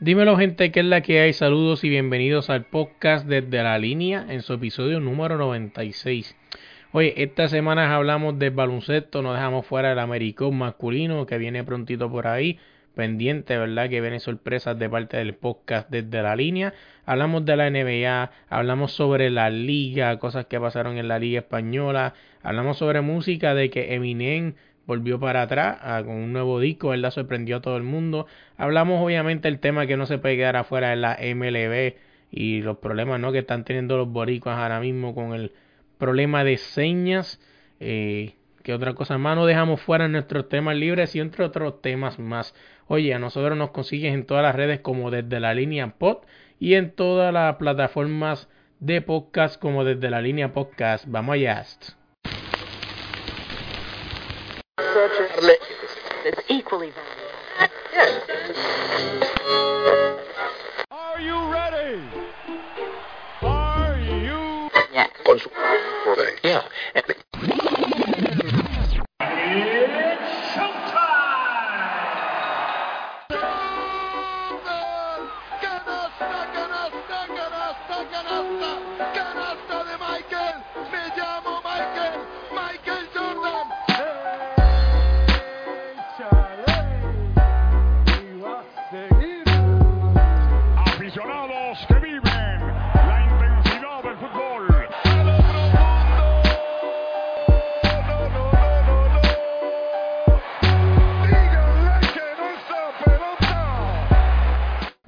Dímelo gente, ¿qué es la que hay? Saludos y bienvenidos al podcast desde la línea en su episodio número 96. Oye, esta semana hablamos del baloncesto, nos dejamos fuera el americano masculino que viene prontito por ahí, pendiente, ¿verdad? Que vienen sorpresas de parte del podcast desde la línea. Hablamos de la NBA, hablamos sobre la liga, cosas que pasaron en la liga española, hablamos sobre música, de que Eminem volvió para atrás con un nuevo disco, la sorprendió a todo el mundo. Hablamos obviamente el tema que no se puede quedar afuera de la MLB y los problemas ¿no? que están teniendo los boricuas ahora mismo con el problema de señas. Eh, que otra cosa más no dejamos fuera nuestros temas libres y entre otros temas más. Oye, a nosotros nos consigues en todas las redes como desde la línea pod y en todas las plataformas de podcast como desde la línea podcast. Vamos allá. It's equally valuable. Yes. Are you ready? Are you? Yeah. Yeah.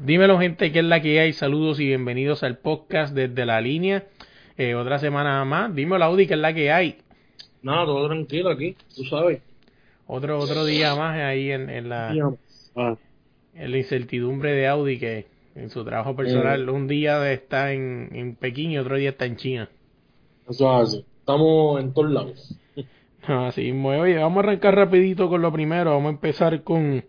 Dímelo gente, ¿qué es la que hay? Saludos y bienvenidos al podcast desde la línea. Eh, otra semana más. Dímelo Audi, ¿qué es la que hay? Nada, todo tranquilo aquí, tú sabes. Otro otro día más ahí en, en la ah. en la incertidumbre de Audi que en su trabajo personal eh. un día está en, en Pekín y otro día está en China. Eso es así. Estamos en todos lados. Así, oye, vamos a arrancar rapidito con lo primero. Vamos a empezar con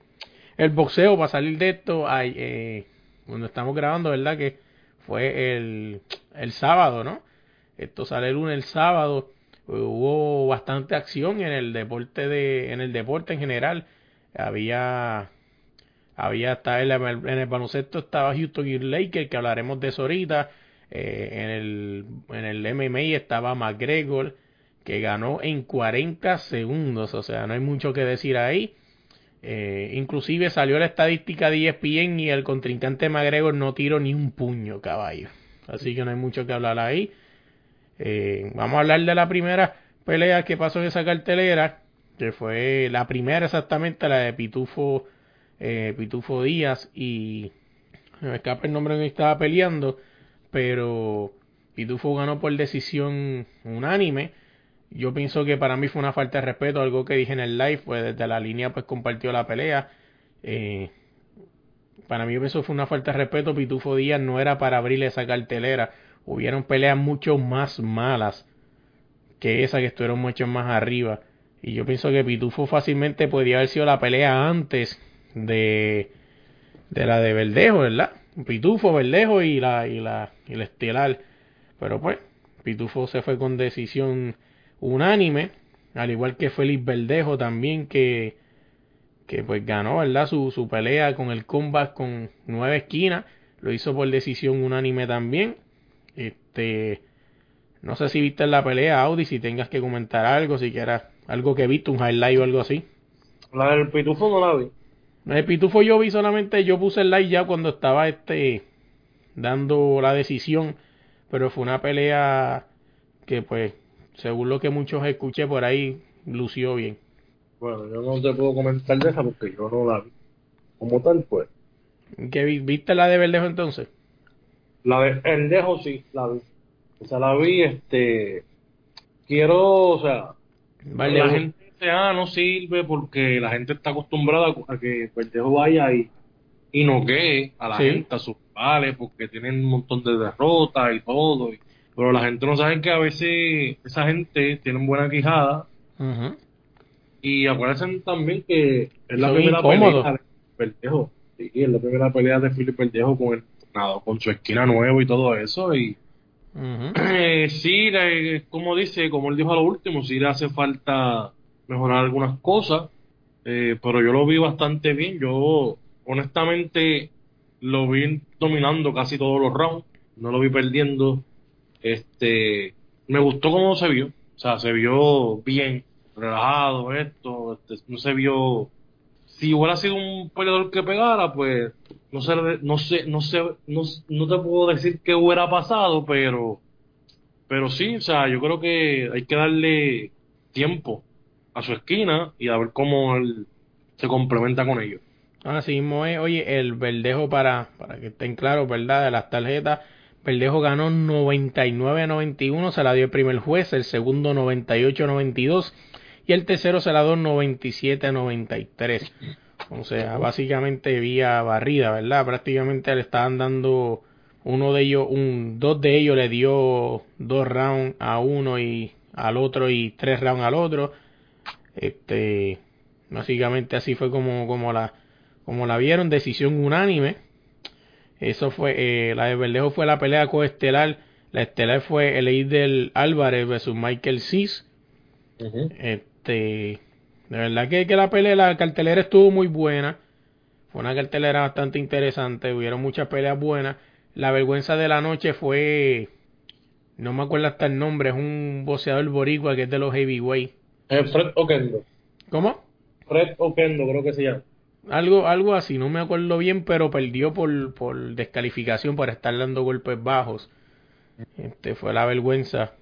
el boxeo para salir de esto, hay, eh, cuando estamos grabando, ¿verdad? Que fue el, el sábado, ¿no? Esto sale el lunes, el sábado. Hubo bastante acción en el deporte de, en el deporte en general. Había, había hasta en el baloncesto estaba Houston y Lakers, que hablaremos de eso ahorita. Eh, en el, en el MMA estaba McGregor, que ganó en 40 segundos. O sea, no hay mucho que decir ahí. Eh, inclusive salió la estadística de ESPN y el contrincante McGregor no tiró ni un puño, caballo. Así que no hay mucho que hablar ahí. Eh, vamos a hablar de la primera pelea que pasó en esa cartelera, que fue la primera exactamente, la de Pitufo, eh, Pitufo Díaz y me escapa el nombre que estaba peleando, pero Pitufo ganó por decisión unánime yo pienso que para mí fue una falta de respeto, algo que dije en el live, pues desde la línea pues compartió la pelea. Eh, para mí eso fue una falta de respeto, Pitufo Díaz no era para abrirle esa cartelera. Hubieron peleas mucho más malas que esa que estuvieron mucho más arriba. Y yo pienso que Pitufo fácilmente podía haber sido la pelea antes de, de la de Verdejo, ¿verdad? Pitufo, Verdejo y la, y la, y la estelar. Pero pues, Pitufo se fue con decisión unánime, al igual que Félix Verdejo también que, que pues ganó, ¿verdad? Su, su pelea con el combat con nueve esquinas, lo hizo por decisión unánime también. Este, no sé si viste la pelea, Audi, si tengas que comentar algo, si quieras algo que viste, un highlight o algo así. La del pitufo no la vi. El pitufo yo vi solamente, yo puse el like ya cuando estaba este dando la decisión, pero fue una pelea que pues según lo que muchos escuché por ahí, lució bien. Bueno, yo no te puedo comentar de esa porque yo no la vi. Como tal, pues. ¿Qué, ¿Viste la de Verdejo entonces? La de Verdejo sí, la vi. O sea, la vi, este. Quiero, o sea. La gente dice, ah, no sirve porque la gente está acostumbrada a que Verdejo vaya y, y noquee a la gente, a sus vales, porque tienen un montón de derrotas y todo. Y, pero la gente no sabe que a veces esa gente tiene buena quijada. Y acuérdense también que es la primera pelea de Verdejo. Sí, es la primera pelea de Felipe Verdejo con, el, con su esquina nueva y todo eso. Y eh, sí, como dice, como él dijo a lo último, sí le hace falta mejorar algunas cosas. Eh, pero yo lo vi bastante bien. Yo, honestamente, lo vi dominando casi todos los rounds, no lo vi perdiendo. Este, me gustó cómo se vio, o sea, se vio bien, relajado esto, este, no se vio si hubiera sido un peleador que pegara, pues no sé, no sé, no sé, no, no te puedo decir qué hubiera pasado, pero pero sí, o sea, yo creo que hay que darle tiempo a su esquina y a ver cómo él se complementa con ellos. Así mismo es, oye, el Verdejo para, para que estén claros, ¿verdad? De las tarjetas, Verdejo ganó 99-91, se la dio el primer juez, el segundo 98-92 y el tercero se la dio 97-93. O sea, básicamente vía barrida, ¿verdad? Prácticamente le estaban dando uno de ellos, un, dos de ellos le dio dos rounds a uno y al otro y tres rounds al otro. Este, básicamente así fue como, como la, como la vieron, decisión unánime. Eso fue, eh, la de Verdejo fue la pelea coestelar. La estelar fue el del Álvarez versus Michael Cis. Este, de verdad que, que la pelea, la cartelera estuvo muy buena. Fue una cartelera bastante interesante. Hubieron muchas peleas buenas. La vergüenza de la noche fue. No me acuerdo hasta el nombre. Es un boxeador boricua que es de los heavyweight. Eh, Fred Oquendo. ¿Cómo? Fred Oquendo, creo que se llama. Algo, algo así, no me acuerdo bien, pero perdió por, por descalificación por estar dando golpes bajos. Este fue la vergüenza.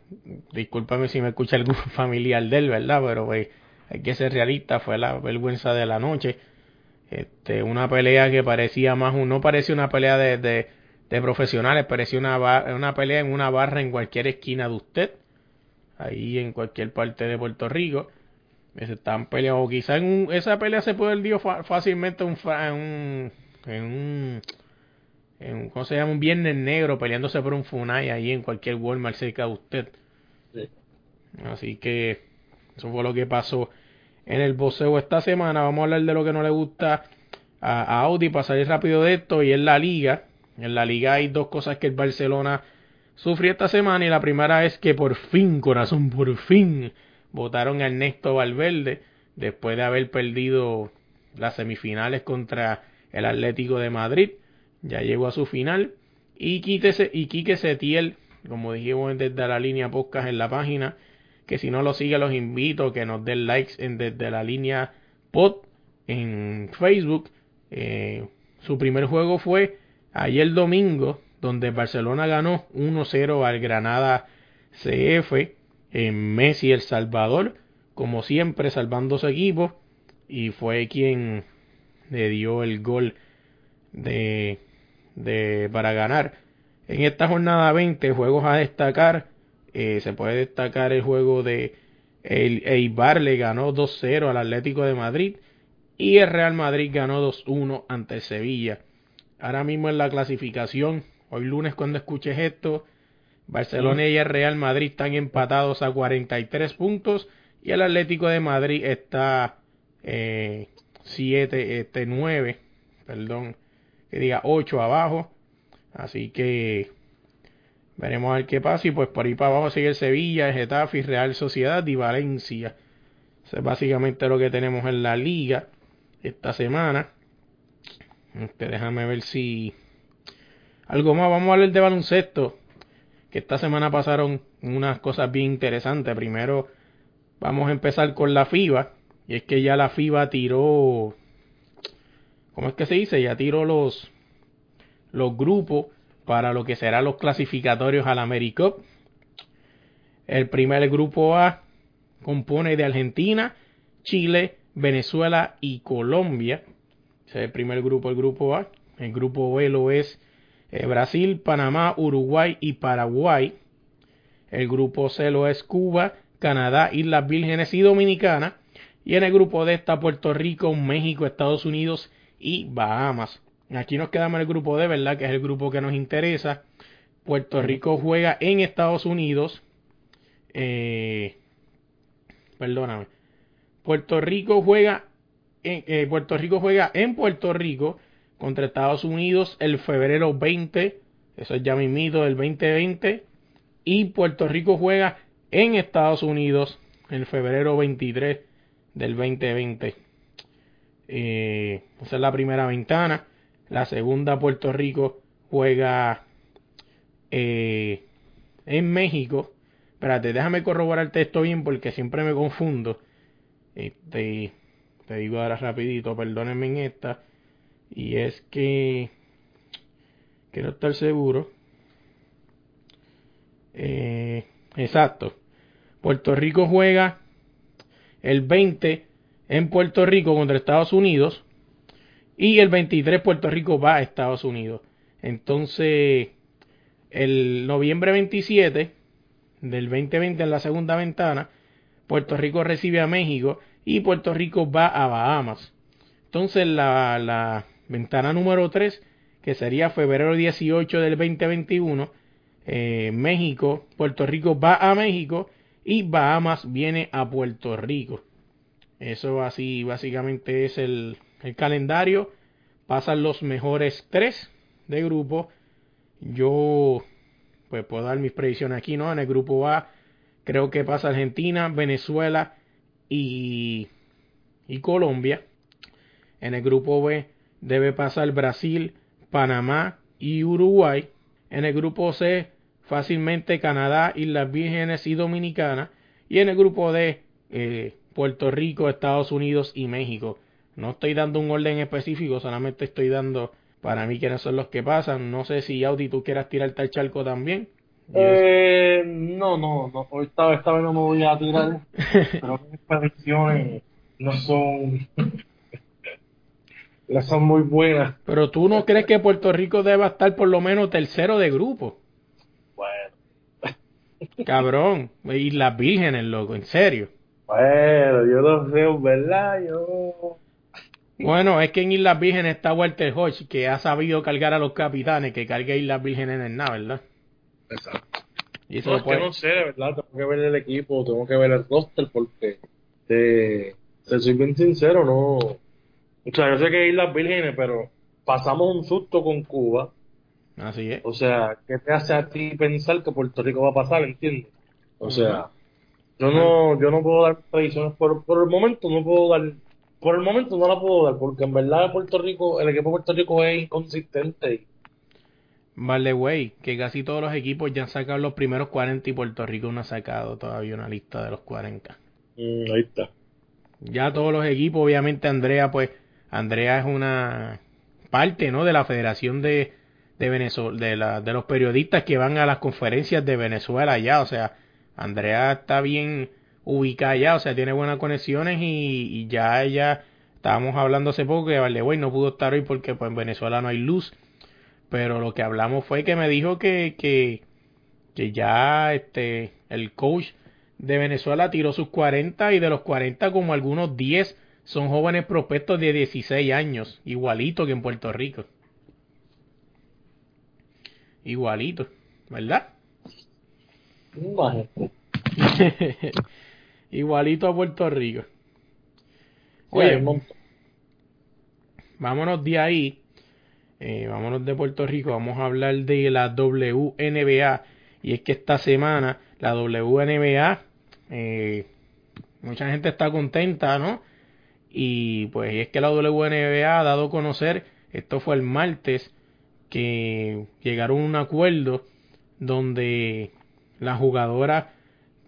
Discúlpame si me escucha algún familiar de él, ¿verdad? Pero pues, hay que ser realista, fue la vergüenza de la noche. Este, una pelea que parecía más, no parecía una pelea de, de, de profesionales, parecía una, una pelea en una barra en cualquier esquina de usted, ahí en cualquier parte de Puerto Rico. Se están peleando, quizá en esa pelea se puede dio fácilmente un, en un, en un, en, ¿cómo se llama? Un viernes negro peleándose por un Funai ahí en cualquier Walmart cerca de usted. Así que eso fue lo que pasó en el boxeo esta semana. Vamos a hablar de lo que no le gusta a, a Audi para salir rápido de esto y en la liga. En la liga hay dos cosas que el Barcelona sufrió esta semana y la primera es que por fin, corazón, por fin votaron a Ernesto Valverde después de haber perdido las semifinales contra el Atlético de Madrid. Ya llegó a su final. Y, quítese, y Quique Setiel, como dijimos desde la línea podcast en la página, que si no lo sigue los invito a que nos den likes en desde la línea pod en Facebook. Eh, su primer juego fue ayer domingo, donde Barcelona ganó 1-0 al Granada CF en Messi El Salvador, como siempre salvando su equipo y fue quien le dio el gol de, de para ganar. En esta jornada 20 juegos a destacar, eh, se puede destacar el juego de el Eibar le ganó 2-0 al Atlético de Madrid y el Real Madrid ganó 2-1 ante Sevilla. Ahora mismo en la clasificación, hoy lunes cuando escuches esto, Barcelona y el Real Madrid están empatados a 43 puntos y el Atlético de Madrid está eh, 7, este 9, perdón, que diga 8 abajo. Así que veremos a ver qué pasa y pues por ahí para abajo sigue el Sevilla, el Getafe, Real Sociedad y Valencia. Eso es básicamente lo que tenemos en la liga esta semana. Este, déjame ver si algo más. Vamos a hablar de baloncesto esta semana pasaron unas cosas bien interesantes. Primero vamos a empezar con la FIBA. Y es que ya la FIBA tiró... ¿Cómo es que se dice? Ya tiró los, los grupos para lo que serán los clasificatorios al AmeriCup. El primer grupo A compone de Argentina, Chile, Venezuela y Colombia. Ese es el primer grupo, el grupo A. El grupo B lo es eh, Brasil, Panamá, Uruguay y Paraguay. El grupo C lo es Cuba, Canadá, Islas Vírgenes y Dominicana. Y en el grupo D está Puerto Rico, México, Estados Unidos y Bahamas. Aquí nos quedamos en el grupo D, ¿verdad? Que es el grupo que nos interesa. Puerto Rico juega en Estados Unidos. Eh, perdóname. Puerto Rico juega en, eh, Puerto Rico juega en Puerto Rico contra Estados Unidos el febrero 20, eso es ya mismito del 2020, y Puerto Rico juega en Estados Unidos el febrero 23 del 2020. Eh, esa es la primera ventana. La segunda, Puerto Rico juega eh, en México. Espérate, déjame corroborar el texto bien porque siempre me confundo. Este, te digo ahora rapidito, perdónenme en esta. Y es que quiero estar seguro. Eh, exacto. Puerto Rico juega el 20 en Puerto Rico contra Estados Unidos y el 23 Puerto Rico va a Estados Unidos. Entonces, el noviembre 27 del 2020 en la segunda ventana, Puerto Rico recibe a México y Puerto Rico va a Bahamas. Entonces, la, la ventana número 3, que sería febrero 18 del 2021, eh, México, Puerto Rico va a México y Bahamas viene a Puerto Rico. Eso así básicamente es el, el calendario. Pasan los mejores tres de grupo. Yo pues puedo dar mis predicciones aquí, ¿no? En el grupo A creo que pasa Argentina, Venezuela y, y Colombia. En el grupo B debe pasar Brasil, Panamá y Uruguay. En el grupo C fácilmente Canadá, Islas Vírgenes y Dominicana. Y en el grupo D, eh, Puerto Rico, Estados Unidos y México. No estoy dando un orden específico, solamente estoy dando para mí quiénes son los que pasan. No sé si Audi tú quieras tirarte al charco también. Eh, no, no, no, esta, esta vez no me voy a tirar, pero mis predicciones no son, no son muy buenas. Pero tú no crees que Puerto Rico deba estar por lo menos tercero de grupo. Cabrón, y las vírgenes, loco, en serio. Bueno, yo no sé, ¿verdad? Yo... Bueno, es que en Islas Vírgenes está Walter Hodge, que ha sabido cargar a los capitanes, que cargue Islas Vírgenes en nada, ¿verdad? Exacto. Y eso no, es que no sé, de verdad, tengo que ver el equipo, tengo que ver el roster, porque te, te soy bien sincero, no... O sea, yo sé que Islas Vírgenes, pero pasamos un susto con Cuba, Así es. O sea, ¿qué te hace a ti pensar que Puerto Rico va a pasar, entiendes? O sea, yo no yo no puedo dar predicciones por, por el momento, no puedo dar por el momento no la puedo dar porque en verdad Puerto Rico, el equipo de Puerto Rico es inconsistente. Vale, güey, que casi todos los equipos ya han sacado los primeros 40 y Puerto Rico no ha sacado todavía una lista de los 40. Mm, ahí está. Ya todos los equipos, obviamente Andrea, pues, Andrea es una parte, ¿no? De la Federación de, de Venezuela, de, la, de los periodistas que van a las conferencias de Venezuela allá, o sea, Andrea está bien ubicada allá, o sea, tiene buenas conexiones y, ya ella, estábamos hablando hace poco que vale, no pudo estar hoy porque pues en Venezuela no hay luz, pero lo que hablamos fue que me dijo que, que, que ya este, el coach de Venezuela tiró sus 40 y de los 40 como algunos 10 son jóvenes prospectos de 16 años, igualito que en Puerto Rico. Igualito, ¿verdad? Igualito a Puerto Rico. Oye, vámonos de ahí. Eh, vámonos de Puerto Rico. Vamos a hablar de la WNBA. Y es que esta semana la WNBA, eh, mucha gente está contenta, ¿no? Y pues es que la WNBA ha dado a conocer, esto fue el martes, que llegaron a un acuerdo donde las jugadoras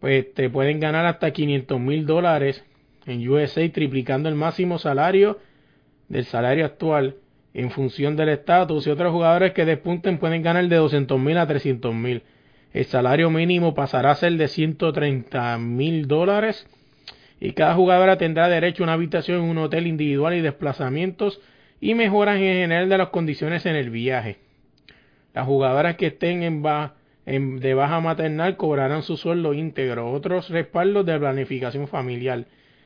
pues te pueden ganar hasta 500 mil dólares en USA triplicando el máximo salario del salario actual en función del estatus y otros jugadores que despunten pueden ganar de 200 mil a 300 mil. El salario mínimo pasará a ser de 130 mil dólares y cada jugadora tendrá derecho a una habitación en un hotel individual y desplazamientos y mejoras en general de las condiciones en el viaje. Las jugadoras que estén en, de baja maternal cobrarán su sueldo íntegro. Otros respaldos de planificación familiar,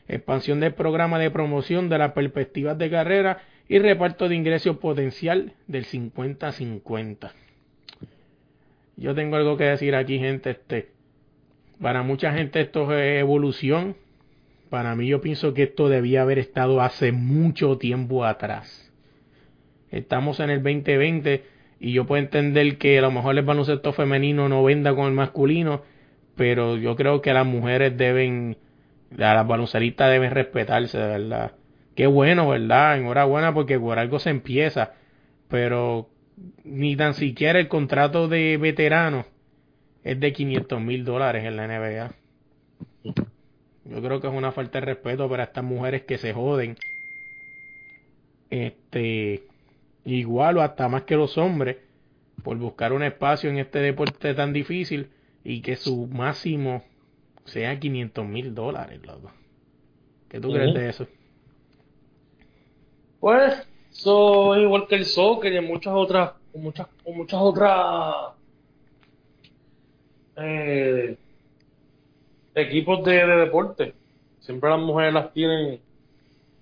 expansión del programa de promoción de las perspectivas de carrera y reparto de ingresos potencial del 50-50. Yo tengo algo que decir aquí, gente. Este, para mucha gente esto es evolución. Para mí yo pienso que esto debía haber estado hace mucho tiempo atrás. Estamos en el 2020 y yo puedo entender que a lo mejor el baloncesto femenino no venda con el masculino, pero yo creo que las mujeres deben, las balonceristas deben respetarse, ¿verdad? Qué bueno, ¿verdad? Enhorabuena porque por algo se empieza, pero ni tan siquiera el contrato de veterano es de 500 mil dólares en la NBA. Yo creo que es una falta de respeto para estas mujeres que se joden. Este, igual o hasta más que los hombres, por buscar un espacio en este deporte tan difícil y que su máximo sea 500 mil dólares, loco. ¿Qué tú crees de eso? Pues, eso es igual que el soccer y muchas otras, muchas, muchas otras eh, equipos de, deporte. Siempre las mujeres las tienen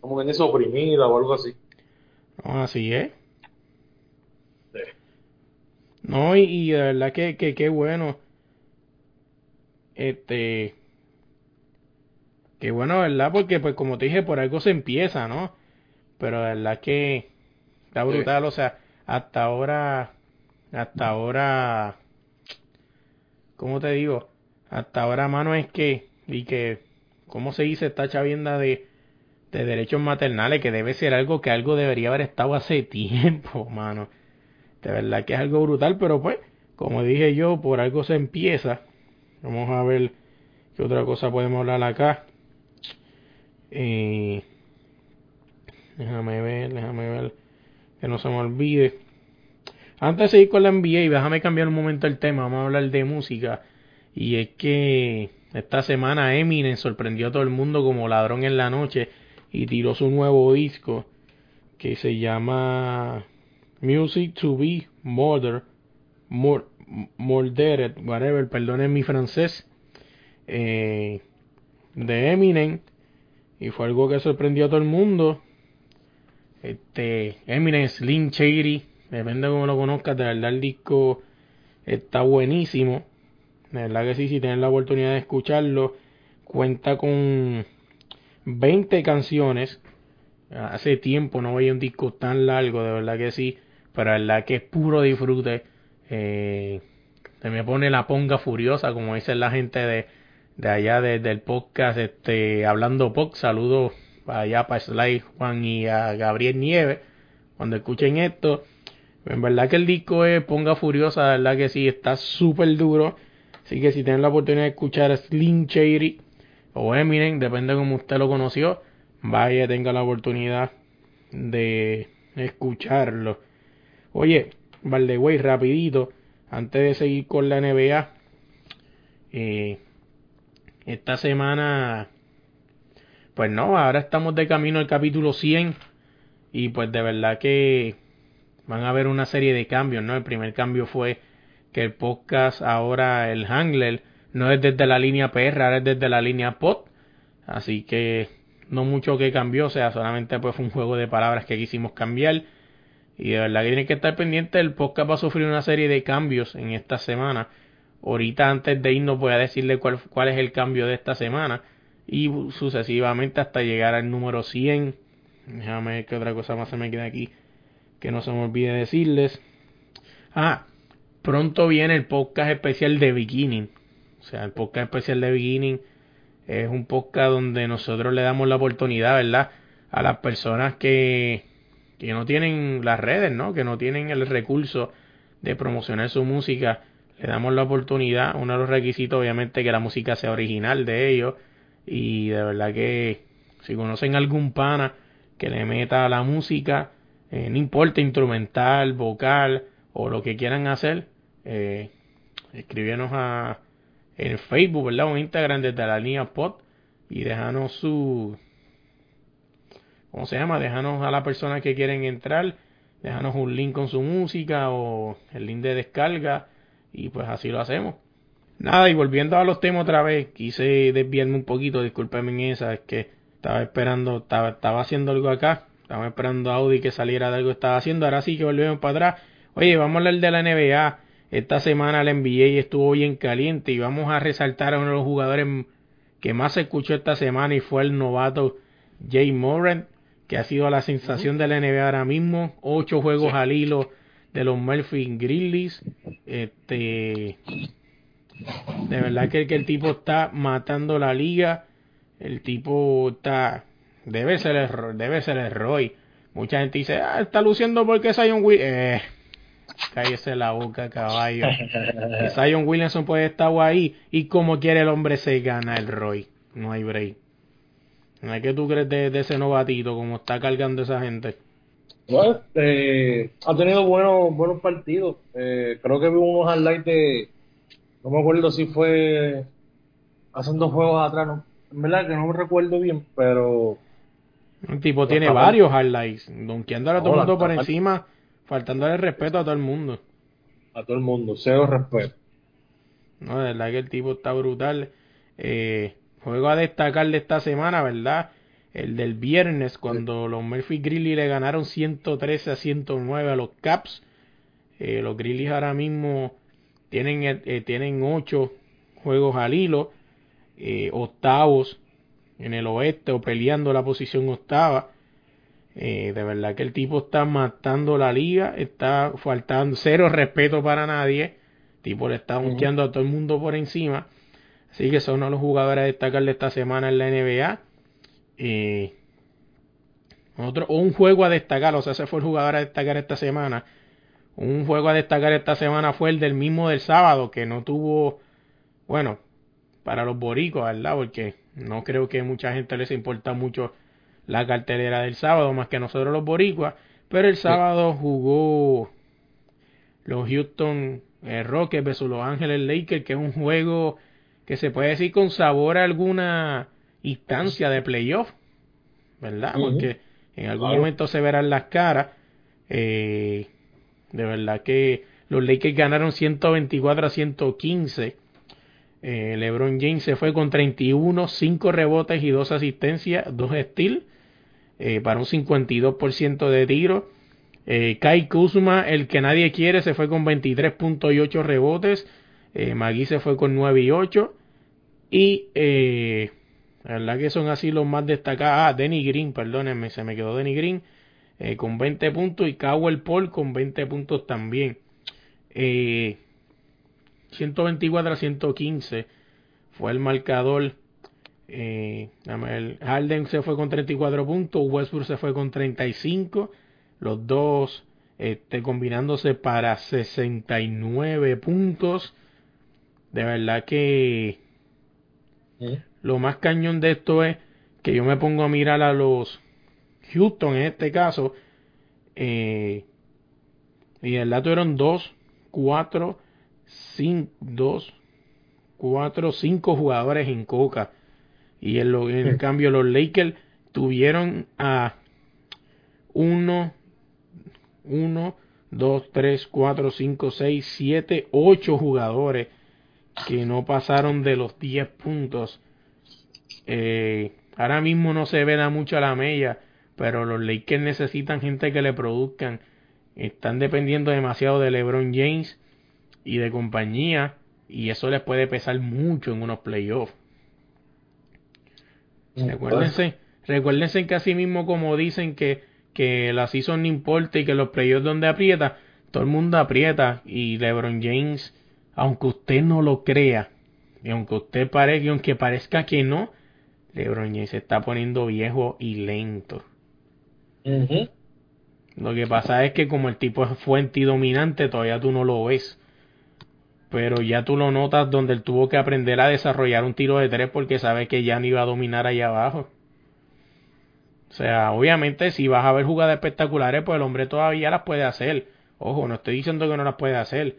como que dice oprimidas o algo así. No, así es. No, y, de verdad que, que, que bueno. Este. Que bueno, ¿verdad? Porque, pues, como te dije, por algo se empieza, ¿no? Pero de verdad que está brutal, o sea, hasta ahora. Hasta ahora. ¿Cómo te digo? Hasta ahora, mano, es que. Y que. ¿Cómo se dice esta chavienda de, de derechos maternales? Que debe ser algo que algo debería haber estado hace tiempo, mano. De verdad que es algo brutal, pero pues, como dije yo, por algo se empieza. Vamos a ver qué otra cosa podemos hablar acá. Eh, déjame ver, déjame ver que no se me olvide. Antes de seguir con la NBA, déjame cambiar un momento el tema. Vamos a hablar de música. Y es que esta semana Eminem sorprendió a todo el mundo como ladrón en la noche y tiró su nuevo disco que se llama Music to be Murdered, Murdered, whatever, perdonen mi francés, eh, de Eminem, y fue algo que sorprendió a todo el mundo. Este, Eminem, Slim Shady, depende de cómo lo conozcas, de verdad el disco está buenísimo. De verdad que sí, si tienes la oportunidad de escucharlo, cuenta con 20 canciones. Hace tiempo no veía un disco tan largo, de verdad que sí pero la verdad que es puro disfrute. Eh, se me pone la ponga furiosa, como dice la gente de, de allá del podcast, este, hablando POC. Saludos allá para Sly Juan y a Gabriel Nieves. Cuando escuchen esto, en verdad que el disco es ponga furiosa, la verdad que sí, está súper duro. Así que si tienen la oportunidad de escuchar Slim Shady o Eminem, depende de cómo usted lo conoció, vaya, tenga la oportunidad de escucharlo. Oye, Valdewey, rapidito, antes de seguir con la NBA, eh, esta semana, pues no, ahora estamos de camino al capítulo 100 y pues de verdad que van a haber una serie de cambios, ¿no? El primer cambio fue que el podcast ahora, el Hangler, no es desde la línea PR, ahora es desde la línea POD, así que no mucho que cambió, o sea, solamente pues fue un juego de palabras que quisimos cambiar y de verdad que tienen que estar pendientes. El podcast va a sufrir una serie de cambios en esta semana. Ahorita antes de irnos voy a decirle cuál, cuál es el cambio de esta semana. Y sucesivamente hasta llegar al número 100. Déjame ver qué otra cosa más se me queda aquí. Que no se me olvide decirles. Ah, pronto viene el podcast especial de Beginning. O sea, el podcast especial de Beginning es un podcast donde nosotros le damos la oportunidad, ¿verdad? A las personas que que no tienen las redes, ¿no? Que no tienen el recurso de promocionar su música, le damos la oportunidad, uno de los requisitos obviamente que la música sea original de ellos y de verdad que si conocen algún pana que le meta la música, eh, no importa instrumental, vocal o lo que quieran hacer, eh, a en Facebook, ¿verdad? O Instagram desde la línea pod y déjanos su ¿cómo se llama? Déjanos a la persona que quieren entrar, déjanos un link con su música o el link de descarga y pues así lo hacemos. Nada, y volviendo a los temas otra vez, quise desviarme un poquito, discúlpenme en esa, es que estaba esperando, estaba, estaba haciendo algo acá, estaba esperando Audi que saliera de algo estaba haciendo, ahora sí que volvemos para atrás. Oye, vamos a hablar de la NBA. Esta semana la NBA estuvo bien caliente y vamos a resaltar a uno de los jugadores que más se escuchó esta semana y fue el novato Jay Moran que ha sido la sensación de la NBA ahora mismo. Ocho juegos al hilo de los Murphy Grizzlies. Este, de verdad que, que, el tipo está matando la liga. El tipo está. Debe ser el, debe ser el Roy. mucha gente dice, ah, está luciendo porque Zion Williamson. Eh, cállese la boca, caballo. Zion Williamson puede estar ahí y como quiere el hombre se gana el Roy. No hay break. Que tú crees de, ese novatito, como está cargando esa gente. Bueno, eh, ha tenido buenos buenos partidos. Eh, creo que vi unos highlights de. No me acuerdo si fue hace dos juegos atrás, ¿no? En verdad que no me recuerdo bien, pero. Un tipo tiene varios highlights, donkeándole a todo el mundo por encima, faltándole respeto a todo el mundo. A todo el mundo, cero respeto. No, de verdad que el tipo está brutal. Eh, juego a destacar de esta semana, ¿verdad? El del viernes, cuando los Murphy Grizzlies le ganaron 113 a 109 a los Caps. Eh, los Grizzlies ahora mismo tienen, eh, tienen 8 juegos al hilo, eh, octavos en el oeste o peleando la posición octava. De verdad que el tipo está matando la liga, está faltando cero respeto para nadie. El tipo le está buscando a todo el mundo por encima. Así que son uno de los jugadores a destacar de esta semana en la NBA. Eh, otro, un juego a destacar, o sea, ese fue el jugador a destacar esta semana. Un juego a destacar esta semana fue el del mismo del sábado, que no tuvo, bueno, para los boricos, ¿verdad? Porque no creo que mucha gente les importa mucho la cartelera del sábado, más que nosotros los boricuas. Pero el sábado jugó los Houston eh, Rockets versus Los Ángeles Lakers, que es un juego que se puede decir con sabor a alguna instancia de playoff, ¿verdad? Porque en algún momento se verán las caras. Eh, de verdad que los Lakers ganaron 124 a 115. Eh, LeBron James se fue con 31, 5 rebotes y 2 asistencias, 2 steals, eh, para un 52% de tiro. Kai Kuzma, el que nadie quiere, se fue con 23.8 rebotes. Magui se fue con 9 y 8. Y eh, la verdad que son así los más destacados. Ah, Denny Green, perdónenme, se me quedó Denny Green eh, con 20 puntos y Cowell Paul con 20 puntos también. Eh, 124 a 115 fue el marcador. Eh, Harden se fue con 34 puntos, Westbrook se fue con 35, los dos este, combinándose para 69 puntos. De verdad que lo más cañón de esto es que yo me pongo a mirar a los Houston en este caso. Eh, y el dato eran 2, 4, 5, 2, 4, 5 jugadores en coca. Y en, lo, en cambio los Lakers tuvieron a 1, 1, 2, 3, 4, 5, 6, 7, 8 jugadores que no pasaron de los 10 puntos. Eh, ahora mismo no se ve da mucho a la media, pero los Lakers necesitan gente que le produzcan. Están dependiendo demasiado de LeBron James y de compañía, y eso les puede pesar mucho en unos playoffs. Recuérdense, recuérdense que así mismo como dicen que, que la season no importa y que los playoffs donde aprieta, todo el mundo aprieta y LeBron James aunque usted no lo crea, y aunque usted parezca, y aunque parezca que no, LeBron James se está poniendo viejo y lento. Lo que pasa es que como el tipo es fuente y dominante, todavía tú no lo ves. Pero ya tú lo notas donde él tuvo que aprender a desarrollar un tiro de tres porque sabe que ya no iba a dominar allá abajo. O sea, obviamente si vas a ver jugadas espectaculares, pues el hombre todavía las puede hacer. Ojo, no estoy diciendo que no las puede hacer.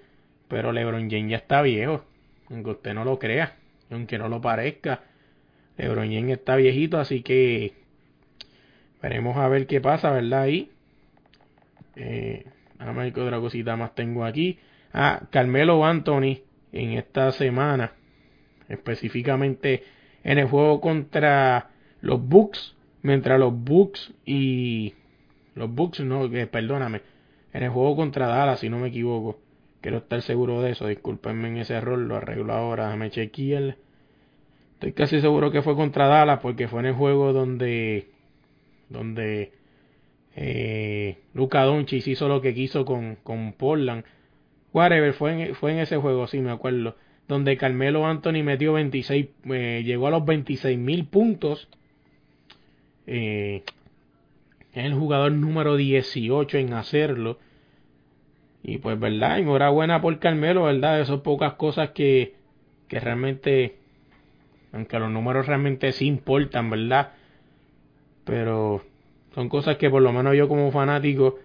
Pero LeBron James ya está viejo, aunque usted no lo crea, aunque no lo parezca. LeBron James está viejito, así que veremos a ver qué pasa, ¿verdad? Ahí. Eh, a ver qué otra cosita más tengo aquí. Ah, Carmelo Anthony en esta semana, específicamente en el juego contra los Bucks, mientras los Bucks y los Bucks, no, eh, perdóname, en el juego contra Dallas, si no me equivoco, Quiero estar seguro de eso. Discúlpenme en ese error. Lo arreglo ahora. Déjame chequear. Estoy casi seguro que fue contra Dallas porque fue en el juego donde. Donde. Eh, Luca Doncic hizo lo que quiso con, con Portland. Whatever, fue en, fue en ese juego, sí me acuerdo. Donde Carmelo Anthony metió 26, eh, llegó a los 26 mil puntos. Eh, es el jugador número 18 en hacerlo. Y pues, ¿verdad? Enhorabuena por Carmelo, ¿verdad? Esas pocas cosas que, que realmente, aunque los números realmente sí importan, ¿verdad? Pero son cosas que por lo menos yo como fanático,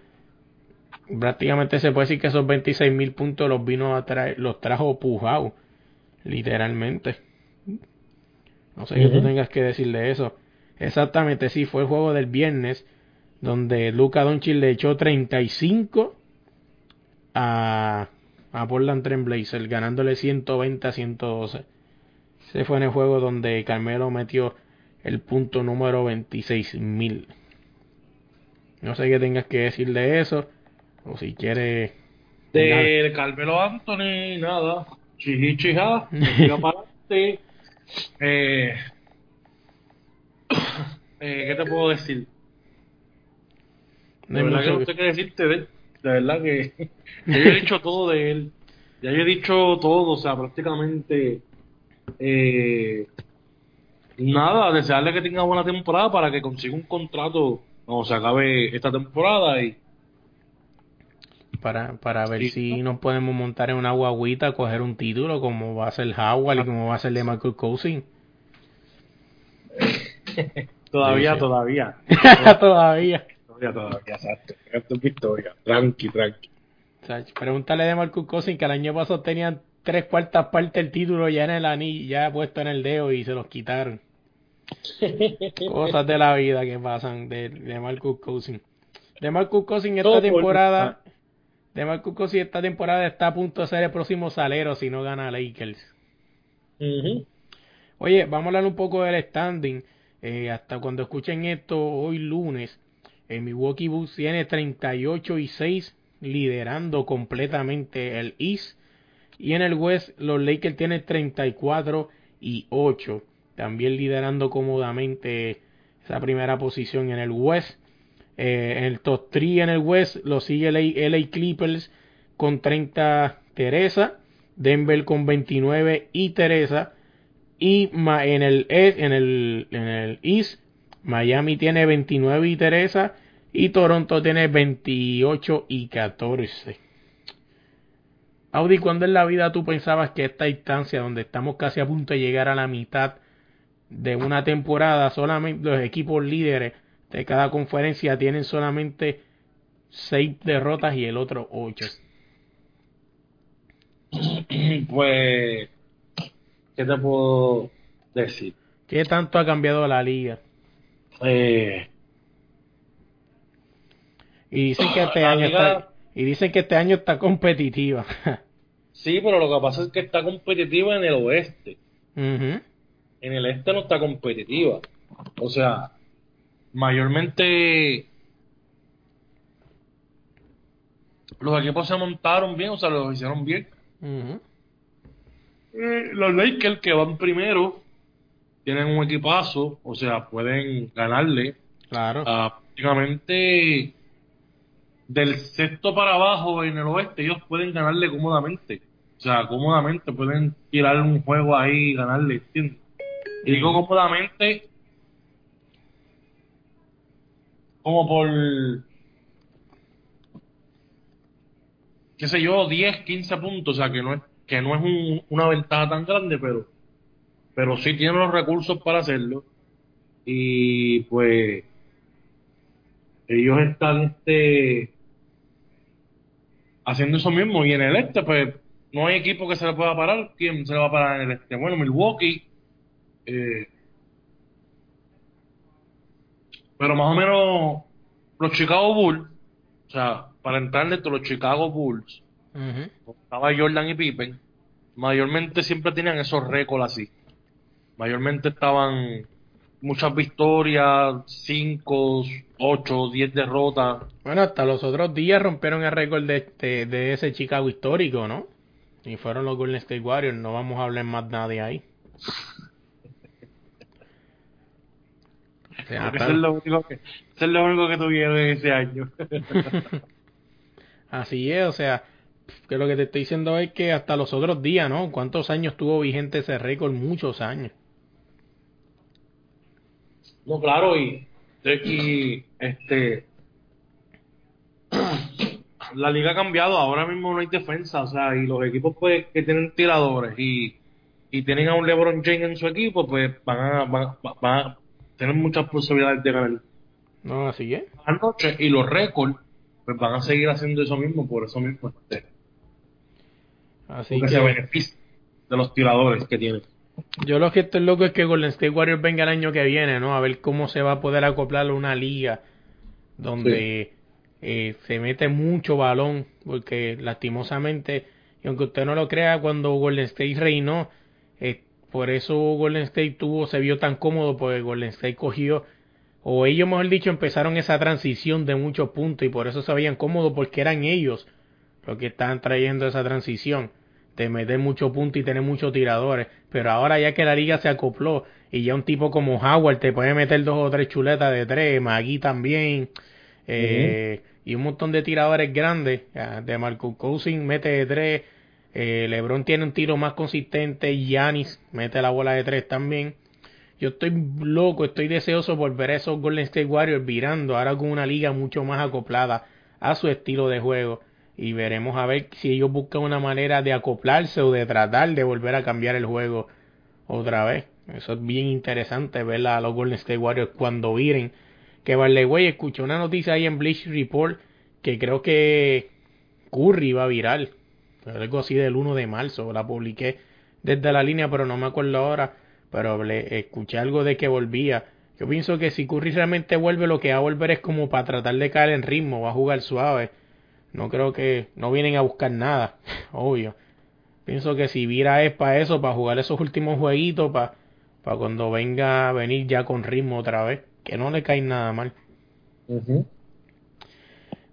prácticamente se puede decir que esos 26 mil puntos los vino a traer, los trajo pujados, literalmente. No sé qué tú tengas que decir de eso. Exactamente, sí, fue el juego del viernes donde Luca Doncic le echó 35 a, a Portland Trail Blazers, ganándole 120 a 112. Ese fue en el juego donde Carmelo metió el punto número 26.000. No sé qué tengas que decir de eso, o si quieres... De Carmelo Anthony, nada. Chiji chija, eh, eh, ¿Qué te puedo decir? De verdad que no sé qué decirte de él. De verdad que ya he dicho todo de él. Ya he dicho todo, o sea, prácticamente eh, nada, desearle que tenga buena temporada para que consiga un contrato cuando se acabe esta temporada y para, para ver si nos podemos montar en una guaguita, coger un título como va a ser Howard y como va a ser de Michael Cousin. todavía, todavía. todavía todavía, exacto. Esto es victoria. Tranqui, tranqui. pregúntale de Marcus Cousin que el año pasado tenían tres cuartas partes del título ya en el anillo, ya puesto en el dedo y se los quitaron. Cosas de la vida que pasan de, de Marcus Cousin. De Marcus Cousin esta temporada, de Marcus Cousin esta temporada está a punto de ser el próximo salero si no gana Lakers. Oye, vamos a hablar un poco del standing. Eh, hasta cuando escuchen esto hoy lunes, el Milwaukee Bulls tiene 38 y 6 liderando completamente el East. Y en el West los Lakers tienen 34 y 8. También liderando cómodamente esa primera posición en el West. Eh, en el top 3 en el West lo sigue LA, LA Clippers con 30 Teresa. Denver con 29 y Teresa. Y en el, en el, en el East Miami tiene 29 y Teresa. Y Toronto tiene 28 y 14. Audi, ¿cuándo en la vida tú pensabas que esta instancia, donde estamos casi a punto de llegar a la mitad de una temporada, solamente los equipos líderes de cada conferencia tienen solamente 6 derrotas y el otro 8? Pues, ¿qué te puedo decir? ¿Qué tanto ha cambiado la liga? Eh, y dicen que este año está y dicen que este año está competitiva. sí, pero lo que pasa es que está competitiva en el oeste. En el este no está competitiva. O sea, mayormente los equipos se montaron bien, o sea, los hicieron bien. Eh, los Lakers que van primero tienen un equipazo, o sea, pueden ganarle. Claro. prácticamente del sexto para abajo en el oeste, ellos pueden ganarle cómodamente. O sea, cómodamente pueden tirar un juego ahí y ganarle, ¿entiendes? Y digo cómodamente como por qué sé yo, 10, 15 puntos, o sea, que no es que no es una ventaja tan grande, pero pero sí tienen los recursos para hacerlo. Y pues ellos están este haciendo eso mismo y en el este pues no hay equipo que se le pueda parar. ¿Quién se le va a parar en el este? Bueno, Milwaukee. Eh, pero más o menos los Chicago Bulls, o sea, para entrar dentro de los Chicago Bulls, estaba Jordan y Pippen, mayormente siempre tenían esos récords así mayormente estaban muchas victorias, 5, 8, 10 derrotas. Bueno, hasta los otros días rompieron el récord de, este, de ese Chicago histórico, ¿no? Y fueron los Golden State Warriors, no vamos a hablar más nada de ahí. Eso, es lo único que, eso es lo único que tuvieron ese año. Así es, o sea, que lo que te estoy diciendo es que hasta los otros días, ¿no? ¿Cuántos años tuvo vigente ese récord? Muchos años. No, claro, y y este la liga ha cambiado, ahora mismo no hay defensa, o sea, y los equipos pues que tienen tiradores y, y tienen a un LeBron James en su equipo, pues van a, van, a tener muchas posibilidades de ganar. No, así es. Anoche, y los récords, pues van a seguir haciendo eso mismo, por eso mismo. Este, así que se beneficia de los tiradores que tienen. Yo lo que estoy loco es que Golden State Warriors venga el año que viene, ¿no? A ver cómo se va a poder acoplar a una liga donde eh, se mete mucho balón, porque lastimosamente, y aunque usted no lo crea, cuando Golden State reinó, eh, por eso Golden State tuvo, se vio tan cómodo, porque Golden State cogió, o ellos, mejor dicho, empezaron esa transición de muchos puntos y por eso se veían cómodos, porque eran ellos los que estaban trayendo esa transición de meter muchos puntos y tener muchos tiradores. Pero ahora ya que la liga se acopló y ya un tipo como Howard te puede meter dos o tres chuletas de tres, Magui también, eh, y un montón de tiradores grandes. De Marco Cousin mete de tres, eh, LeBron tiene un tiro más consistente, Yanis mete la bola de tres también. Yo estoy loco, estoy deseoso por ver a esos Golden State Warriors virando ahora con una liga mucho más acoplada a su estilo de juego y veremos a ver si ellos buscan una manera de acoplarse o de tratar de volver a cambiar el juego otra vez. Eso es bien interesante ver a los Golden State Warriors cuando viren. Que vale, güey, escuché una noticia ahí en Bleach Report que creo que Curry va a viral. Algo así del 1 de marzo. La publiqué desde la línea, pero no me acuerdo ahora. Pero escuché algo de que volvía. Yo pienso que si Curry realmente vuelve, lo que va a volver es como para tratar de caer en ritmo, va a jugar suave no creo que no vienen a buscar nada, obvio. Pienso que si Vira es para eso, para jugar esos últimos jueguitos, para, para cuando venga a venir ya con ritmo otra vez, que no le cae nada mal.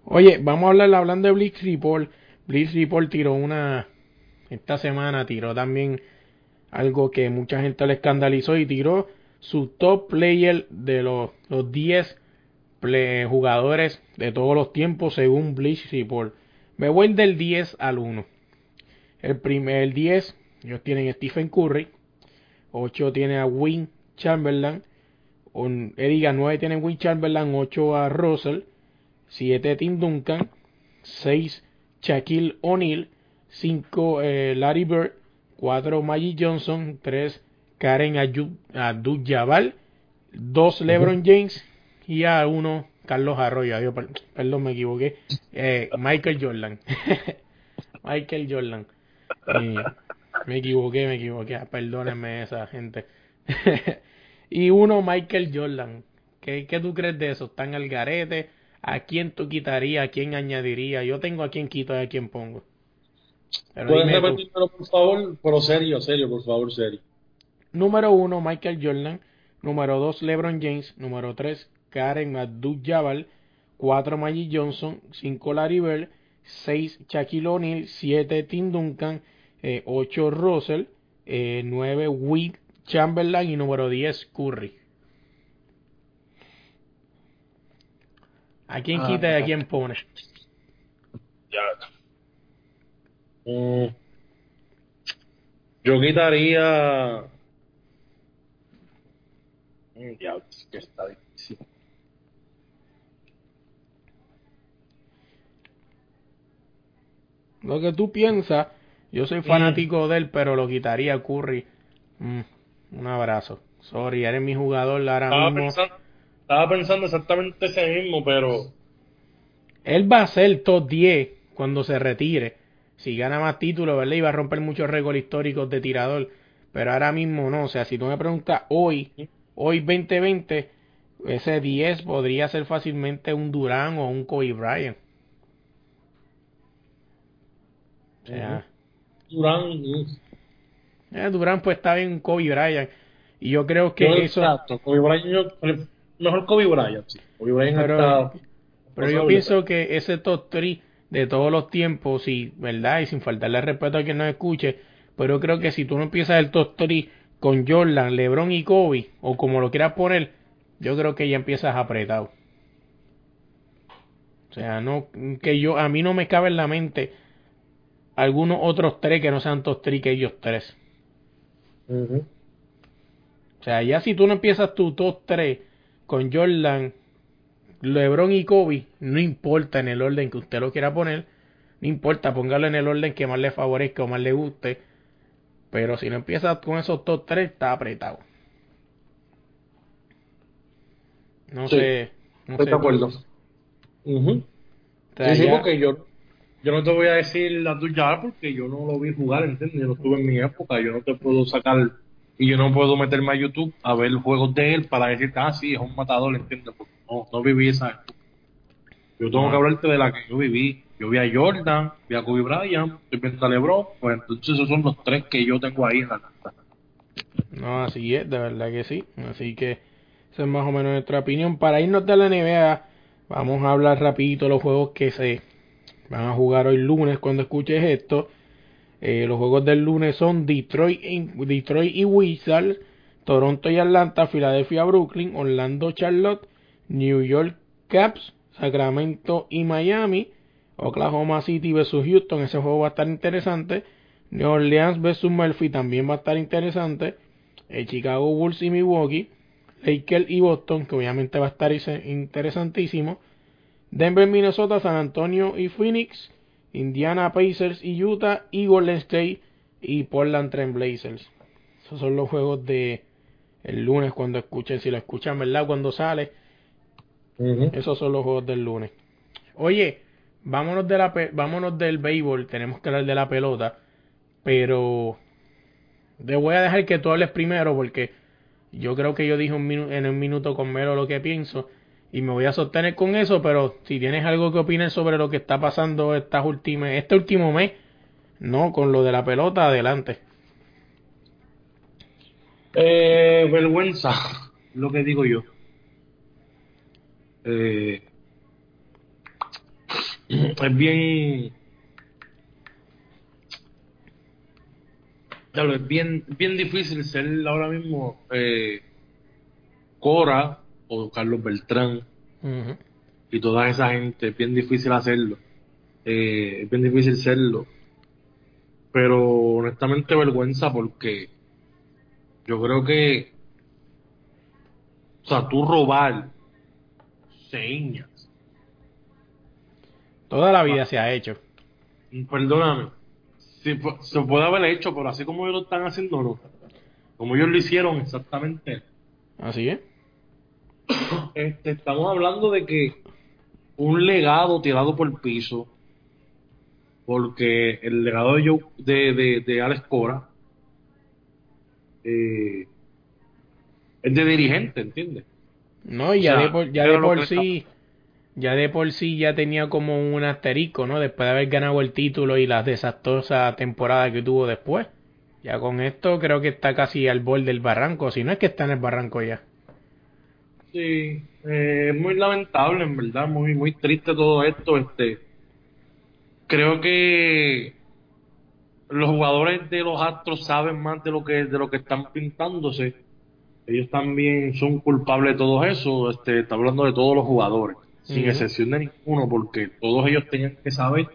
Oye, vamos a hablar hablando de Blitz Report. Blitz Report tiró una, esta semana tiró también algo que mucha gente le escandalizó y tiró su top player de los, los 10 jugadores de todos los tiempos según Bleach Report. Me voy del 10 al 1. El primer 10, ellos tienen Stephen Curry. 8 tiene a Win Chamberlain. Un, diga, 9 tienen Win Chamberlain. 8 a Russell. 7 Tim Duncan. 6 Shaquille O'Neal. 5 eh, Larry Bird. 4 Maggie Johnson. 3 Karen Abdul-Jabbar. 2 LeBron James y a uno Carlos Arroyo, perdón, me equivoqué, eh, Michael Jordan. Michael Jordan. me equivoqué, me equivoqué, perdónenme esa gente. y uno Michael Jordan. ¿Qué, ¿Qué tú crees de eso? ¿Están al garete? ¿A quién tú quitarías? ¿A quién añadiría? Yo tengo a quién quito y a quién pongo. ¿Puedes repetírmelo, por favor? Pero serio, serio, por favor, serio. Número uno, Michael Jordan. Número dos, LeBron James. Número tres, Karen Abdul-Jabbar, 4 Maggie Johnson, 5 Larry Bird, 6 Shaquille O'Neal, 7 Tim Duncan, 8 eh, Russell, 9 eh, Wick Chamberlain y número 10 Curry. ¿A quién ah, quita y a quién pone? Ya. Mm. yo quitaría. Mm, ya, que está difícil. Lo que tú piensas, yo soy fanático de él, pero lo quitaría Curry. Mm, un abrazo. Sorry, eres mi jugador ahora estaba mismo. Pensando, estaba pensando exactamente ese mismo, pero. Él va a ser top 10 cuando se retire. Si gana más títulos, ¿verdad? Y va a romper muchos récords históricos de tirador. Pero ahora mismo no. O sea, si tú me preguntas hoy, hoy 2020, ese 10 podría ser fácilmente un Durán o un Kobe Bryant. Durán. Eh, Durán pues está bien Kobe Bryant. Y yo creo que eso... Exacto, Kobe Bryant, mejor Kobe Bryant, sí. Kobe Bryant pero, pero yo pienso que ese top 3 de todos los tiempos, y ¿verdad? Y sin faltarle respeto a quien nos escuche, pero creo que si tú no empiezas el top 3 con Jordan, LeBron y Kobe, o como lo quieras poner, yo creo que ya empiezas apretado. O sea, no que yo a mí no me cabe en la mente algunos otros tres que no sean top 3 que ellos tres. O sea, ya si tú no empiezas tu top 3 con Jordan, LeBron y Kobe, no importa en el orden que usted lo quiera poner, no importa, póngalo en el orden que más le favorezca o más le guste, pero si no empieza con esos top 3, está apretado. No sé. No estoy de acuerdo. Uh sí, porque yo, yo no te voy a decir la tuya porque yo no lo vi jugar, ¿entiendes? Yo no estuve en mi época, yo no te puedo sacar y yo no puedo meterme a YouTube a ver juegos de él para decirte, ah, sí, es un matador, ¿entiendes? Porque no, no viví esa. Yo tengo que hablarte de la que yo viví. Yo vi a Jordan, vi a Kobe Bryant, estoy viendo a LeBron, pues entonces esos son los tres que yo tengo ahí en la lista. No, así es, de verdad que sí. Así que esa es más o menos nuestra opinión. Para irnos de la NBA, vamos a hablar rapidito de los juegos que se van a jugar hoy lunes cuando escuches esto. Eh, los juegos del lunes son Detroit, Detroit y Wizards, Toronto y Atlanta, Filadelfia, Brooklyn, Orlando, Charlotte, New York Caps, Sacramento y Miami, Oklahoma City versus Houston, ese juego va a estar interesante. New Orleans versus Murphy también va a estar interesante. Eh, Chicago Bulls y Milwaukee. Lakers y Boston, que obviamente va a estar interesantísimo. Denver, Minnesota, San Antonio y Phoenix. Indiana Pacers y Utah. Y Golden State y Portland Trail Blazers. Esos son los juegos de el lunes cuando escuchen, si lo escuchan, ¿verdad? Cuando sale. Esos son los juegos del lunes. Oye, vámonos, de la, vámonos del béisbol, tenemos que hablar de la pelota, pero te voy a dejar que tú hables primero porque yo creo que yo dije un en un minuto con Melo lo que pienso y me voy a sostener con eso, pero si tienes algo que opinar sobre lo que está pasando estas últimas, este último mes, no, con lo de la pelota, adelante. Eh, vergüenza, lo que digo yo. Eh, es bien Claro, es bien, bien difícil ser ahora mismo eh, Cora o Carlos Beltrán y toda esa gente, es bien difícil hacerlo. Eh, es bien difícil serlo. Pero honestamente vergüenza porque yo creo que, o sea, tú robar señas. Toda la vida se ha hecho. Perdóname se puede haber hecho, pero así como ellos lo están haciendo, no. Como ellos lo hicieron exactamente. Así es. Este, estamos hablando de que un legado tirado por el piso, porque el legado de, de, de, Alex Cora eh, es de dirigente, ¿entiendes? No, y ya de por, ya de por sí ya de por sí ya tenía como un asterisco, ¿no? Después de haber ganado el título y la desastrosa temporada que tuvo después. Ya con esto creo que está casi al borde del barranco, si no es que está en el barranco ya. Sí, eh, es muy lamentable, en verdad, muy muy triste todo esto. Este, creo que los jugadores de los Astros saben más de lo que de lo que están pintándose. Ellos también son culpables de todo eso. Este, está hablando de todos los jugadores sin excepción de ninguno, porque todos ellos tenían que saber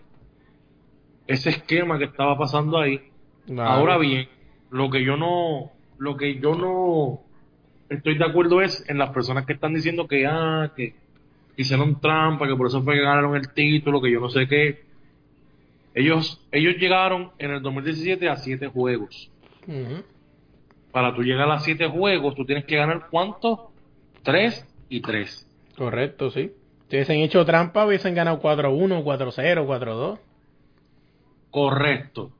ese esquema que estaba pasando ahí. Ahora bien, lo que yo no, lo que yo no estoy de acuerdo es en las personas que están diciendo que ah, que hicieron trampa, que por eso fue que ganaron el título, que yo no sé qué. Ellos, ellos llegaron en el 2017 a siete juegos. Para tú llegar a siete juegos, tú tienes que ganar cuántos? Tres y tres. Correcto, sí. Si hubiesen hecho trampa, hubiesen ganado 4-1, 4-0, 4-2. Correcto.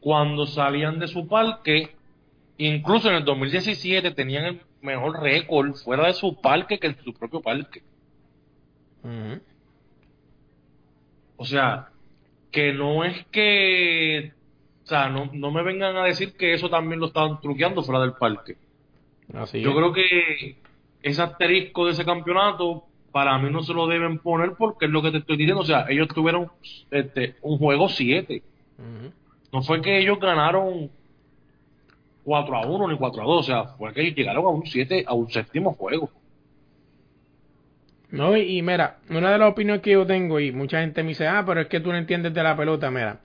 Cuando salían de su parque, incluso en el 2017 tenían el mejor récord fuera de su parque que en su propio parque. O sea, que no es que. O sea, no, no me vengan a decir que eso también lo estaban truqueando fuera del parque. Yo creo que ese asterisco de ese campeonato para mí no se lo deben poner porque es lo que te estoy diciendo. O sea, ellos tuvieron este, un juego 7. No fue que ellos ganaron 4 a 1 ni 4 a 2. O sea, fue que ellos llegaron a un 7, a un séptimo juego. No, y, mira, una de las opiniones que yo tengo, y mucha gente me dice, ah, pero es que tú no entiendes de la pelota, mira.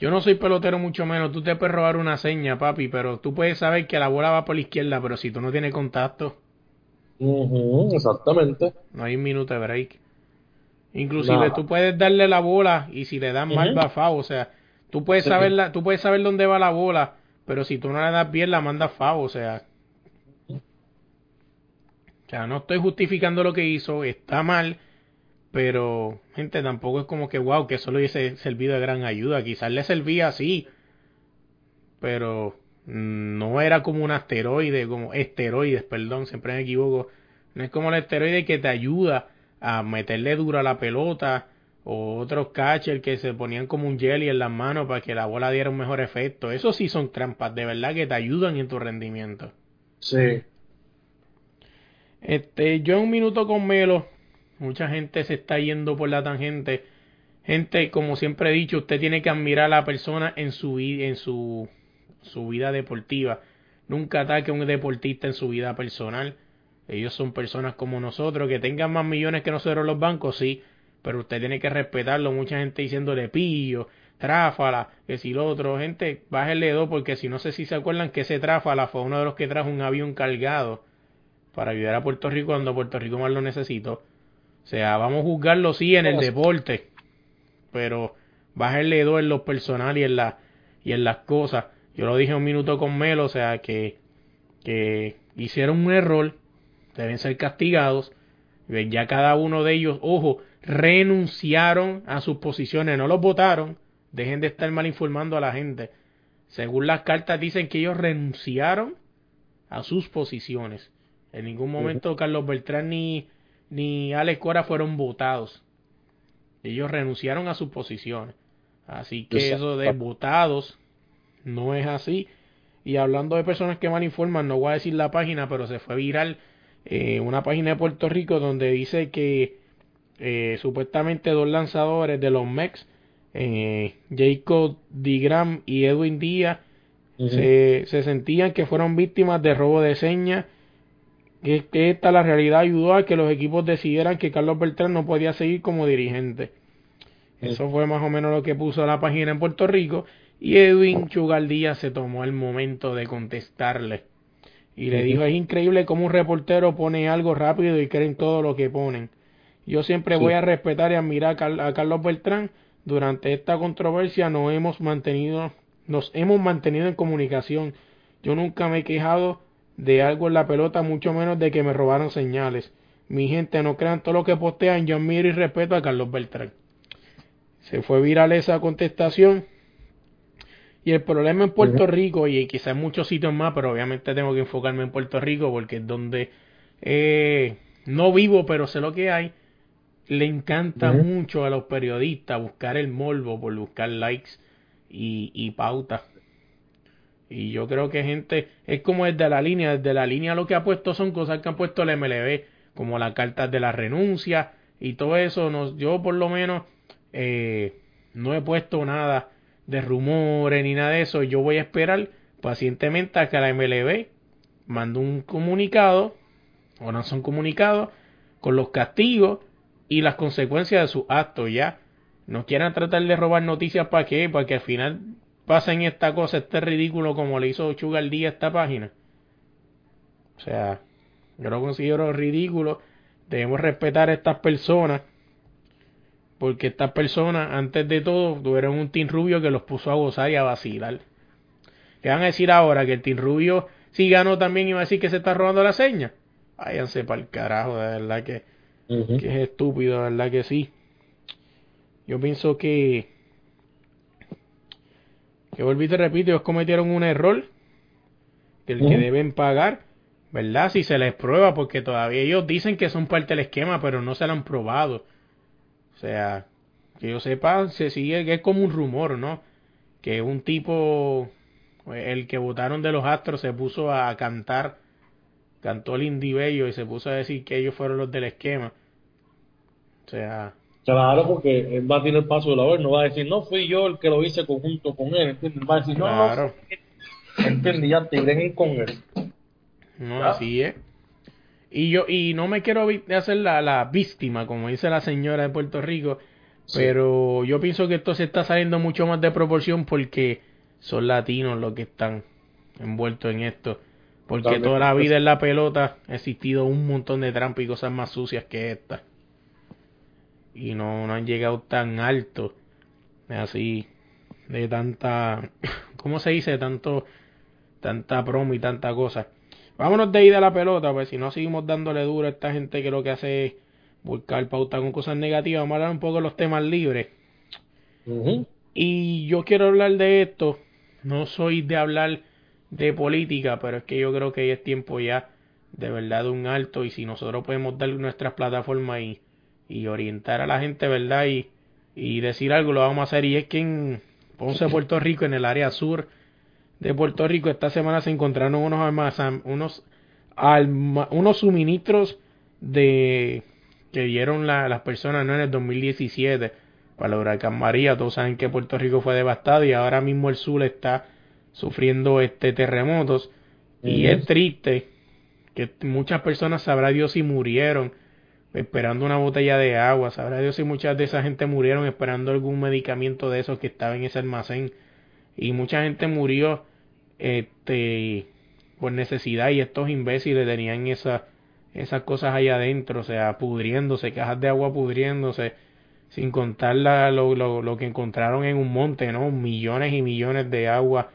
Yo no soy pelotero mucho menos, tú te puedes robar una seña, papi, pero tú puedes saber que la bola va por la izquierda, pero si tú no tienes contacto, exactamente. No hay un minuto de break. Inclusive tú puedes darle la bola y si le das mal va FAO, o sea, tú puedes saber la, tú puedes saber dónde va la bola, pero si tú no le das bien la mandas FAO, o sea. O sea, no estoy justificando lo que hizo, está mal, pero gente tampoco es como que wow, que solo hubiese servido de gran ayuda, quizás le servía así, pero no era como un asteroide, como esteroides, perdón, siempre me equivoco, no es como el esteroide que te ayuda a meterle duro a la pelota o otros catchers que se ponían como un jelly en las manos para que la bola diera un mejor efecto. Eso sí son trampas, de verdad que te ayudan en tu rendimiento. Sí. Este, yo en un minuto con Melo, mucha gente se está yendo por la tangente. Gente, como siempre he dicho, usted tiene que admirar a la persona en su en su, su vida deportiva. Nunca ataque a un deportista en su vida personal. Ellos son personas como nosotros, que tengan más millones que nosotros los bancos, sí, pero usted tiene que respetarlo. Mucha gente diciéndole pillo, tráfala, que si lo otro, gente, bájale dos, porque si no sé si se acuerdan que ese tráfala fue uno de los que trajo un avión cargado para ayudar a Puerto Rico cuando Puerto Rico más lo necesitó. O sea, vamos a juzgarlo sí en el deporte, pero bájale dos en lo personal y en, la, y en las cosas. Yo lo dije un minuto con Melo, o sea, que, que hicieron un error deben ser castigados. Ya cada uno de ellos, ojo, renunciaron a sus posiciones, no los votaron. Dejen de estar mal informando a la gente. Según las cartas dicen que ellos renunciaron a sus posiciones. En ningún momento Carlos Beltrán ni, ni Alex Cora fueron votados. Ellos renunciaron a sus posiciones. Así que eso de votados no es así. Y hablando de personas que mal informan, no voy a decir la página, pero se fue viral eh, una página de Puerto Rico donde dice que eh, supuestamente dos lanzadores de los Mex, eh, Jacob Digram y Edwin Díaz, se, se, sentían que fueron víctimas de robo de señas. Que, que esta la realidad ayudó a que los equipos decidieran que Carlos Beltrán no podía seguir como dirigente. Eso fue más o menos lo que puso la página en Puerto Rico. Y Edwin Chugaldía se tomó el momento de contestarle. Y le dijo, es increíble cómo un reportero pone algo rápido y creen todo lo que ponen. Yo siempre voy a respetar y admirar a Carlos Beltrán. Durante esta controversia nos hemos mantenido, nos hemos mantenido en comunicación. Yo nunca me he quejado de algo en la pelota, mucho menos de que me robaron señales. Mi gente, no crean todo lo que postean, yo admiro y respeto a Carlos Beltrán. Se fue viral esa contestación y el problema en Puerto Rico, y quizás en muchos sitios más, pero obviamente tengo que enfocarme en Puerto Rico porque es donde eh, no vivo, pero sé lo que hay. Le encanta mucho a los periodistas buscar el morbo por buscar likes y, y pautas. Y yo creo que gente, es como desde la línea, desde la línea lo que ha puesto son cosas que han puesto el MLB, como las cartas de la renuncia y todo eso. No, yo por lo menos eh, no he puesto nada de rumores ni nada de eso. Yo voy a esperar pacientemente a que la MLB mande un comunicado o no son comunicados con los castigos y las consecuencias de sus actos ya. No quieran tratar de robar noticias para qué, para que al final pasen esta cosa, este ridículo como le hizo Díaz a esta página. O sea, yo lo considero ridículo. Debemos respetar a estas personas porque estas personas, antes de todo, tuvieron un Team Rubio que los puso a gozar y a vacilar. ¿Qué van a decir ahora? Que el Team Rubio si ganó también va a decir que se está robando la seña. Váyanse para el carajo, de verdad que, que es estúpido, de verdad que sí. Yo pienso que, que volví te repito, ellos cometieron un error, que el que deben pagar, ¿verdad? Si se les prueba, porque todavía ellos dicen que son parte del esquema, pero no se lo han probado. O sea, que yo sepa, se sigue que es como un rumor, ¿no? Que un tipo, el que votaron de los Astros, se puso a cantar, cantó el Indie y se puso a decir que ellos fueron los del esquema. O sea. Claro, porque él va a tener el paso de la vez, no va a decir, no fui yo el que lo hice conjunto con él, Va a decir, no, claro. no, entendí, ya te con él. No, así es. Y yo, y no me quiero hacer la, la víctima, como dice la señora de Puerto Rico, pero yo pienso que esto se está saliendo mucho más de proporción porque son latinos los que están envueltos en esto. Porque toda la vida en la pelota ha existido un montón de trampas y cosas más sucias que esta. Y no, no han llegado tan alto. Así, de tanta, ¿cómo se dice? Tanto, tanta promo y tanta cosa. Vámonos de ida a la pelota, pues si no seguimos dándole duro a esta gente que lo que hace es buscar pauta con cosas negativas. Vamos a hablar un poco de los temas libres. Y yo quiero hablar de esto. No soy de hablar de política, pero es que yo creo que es tiempo ya de verdad de un alto. Y si nosotros podemos dar nuestras plataformas y, y orientar a la gente, ¿verdad? Y, y decir algo, lo vamos a hacer. Y es que en Ponce, Puerto Rico, en el área sur de Puerto Rico, esta semana se encontraron unos unos, unos suministros de que dieron las personas ¿no? en el 2017 para el huracán María. Todos saben que Puerto Rico fue devastado y ahora mismo el sur está sufriendo este terremotos. Y es triste que muchas personas, sabrá Dios si murieron esperando una botella de agua, sabrá Dios si muchas de esa gente murieron esperando algún medicamento de esos que estaba en ese almacén. Y mucha gente murió este por necesidad y estos imbéciles tenían esa, esas cosas ahí adentro, o sea, pudriéndose, cajas de agua pudriéndose sin contar lo, lo, lo, que encontraron en un monte, ¿no? Millones y millones de agua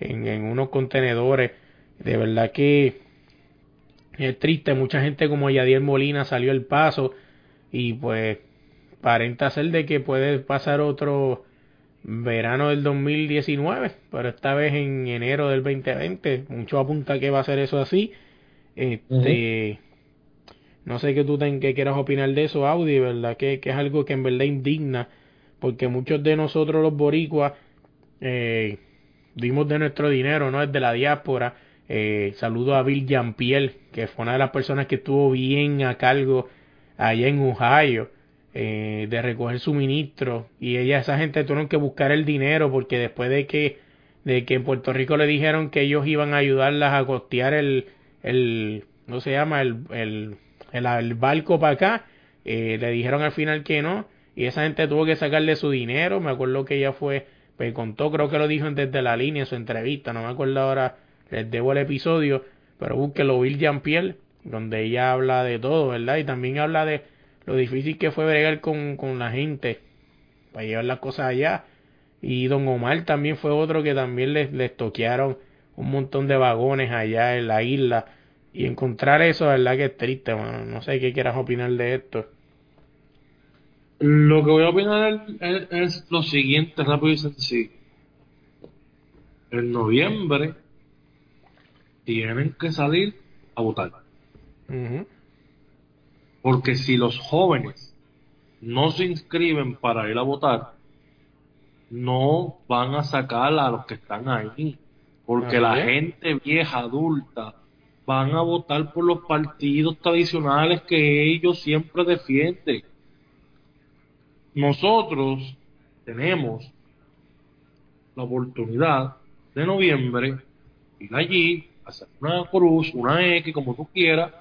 en, en unos contenedores. De verdad que es triste, mucha gente como Yadier Molina salió el paso y pues parenta ser de que puede pasar otro verano del 2019, pero esta vez en enero del 2020, mucho apunta que va a ser eso así. Este, no sé qué tú ten, que quieras opinar de eso, Audi, ¿verdad? Que, que, es algo que en verdad indigna, porque muchos de nosotros los boricuas eh, dimos de nuestro dinero, ¿no? Es de la diáspora. Eh, saludo a Bill Jampiel, que fue una de las personas que estuvo bien a cargo allá en Ohio. Eh, de recoger suministros y ella esa gente tuvieron que buscar el dinero porque después de que de que en Puerto Rico le dijeron que ellos iban a ayudarlas a costear el el no se llama el, el el, barco para acá, eh, le dijeron al final que no, y esa gente tuvo que sacarle su dinero, me acuerdo que ella fue, pues contó, creo que lo dijo desde la línea en su entrevista, no me acuerdo ahora, les debo el episodio, pero búsquelo Bill Jean-Pierre, donde ella habla de todo, ¿verdad? Y también habla de lo difícil que fue bregar con, con la gente para llevar las cosas allá. Y Don Omar también fue otro que también les, les toquearon un montón de vagones allá en la isla y encontrar eso, verdad que es triste, No sé qué quieras opinar de esto. Lo que voy a opinar es, lo siguiente, rápido y sencillo. En noviembre tienen que salir a votar. Porque si los jóvenes no se inscriben para ir a votar, no van a sacar a los que están ahí. Porque la gente vieja, adulta, van a votar por los partidos tradicionales que ellos siempre defienden. Nosotros tenemos la oportunidad de noviembre ir allí, hacer una cruz, una X, como tú quieras,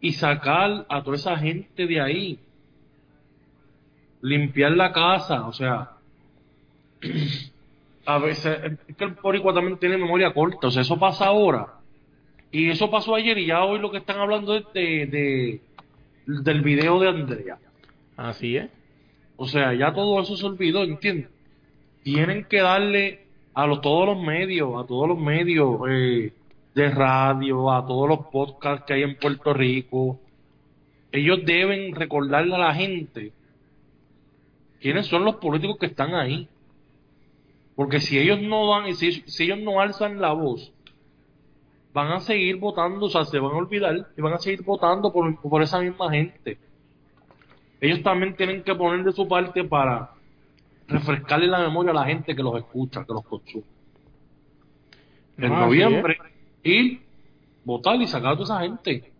y sacar a toda esa gente de ahí. Limpiar la casa, o sea, a veces, es que el boricua también tiene memoria corta, o sea, eso pasa ahora. Y eso pasó ayer y ya hoy lo que están hablando de, del video de Andrea. Así es. O sea, ya todo eso se olvidó, ¿entiendes? Tienen que darle a los, todos los medios, a todos los medios eh, de radio, a todos los podcasts que hay en Puerto Rico, ellos deben recordarle a la gente quiénes son los políticos que están ahí. Porque si ellos no van, si, si ellos no alzan la voz, van a seguir votando, o sea, se van a olvidar y van a seguir votando por, por esa misma gente. Ellos también tienen que poner de su parte para refrescarle la memoria a la gente que los escucha, que los consume. En ah, noviembre, ir, votar y sacar a toda esa gente.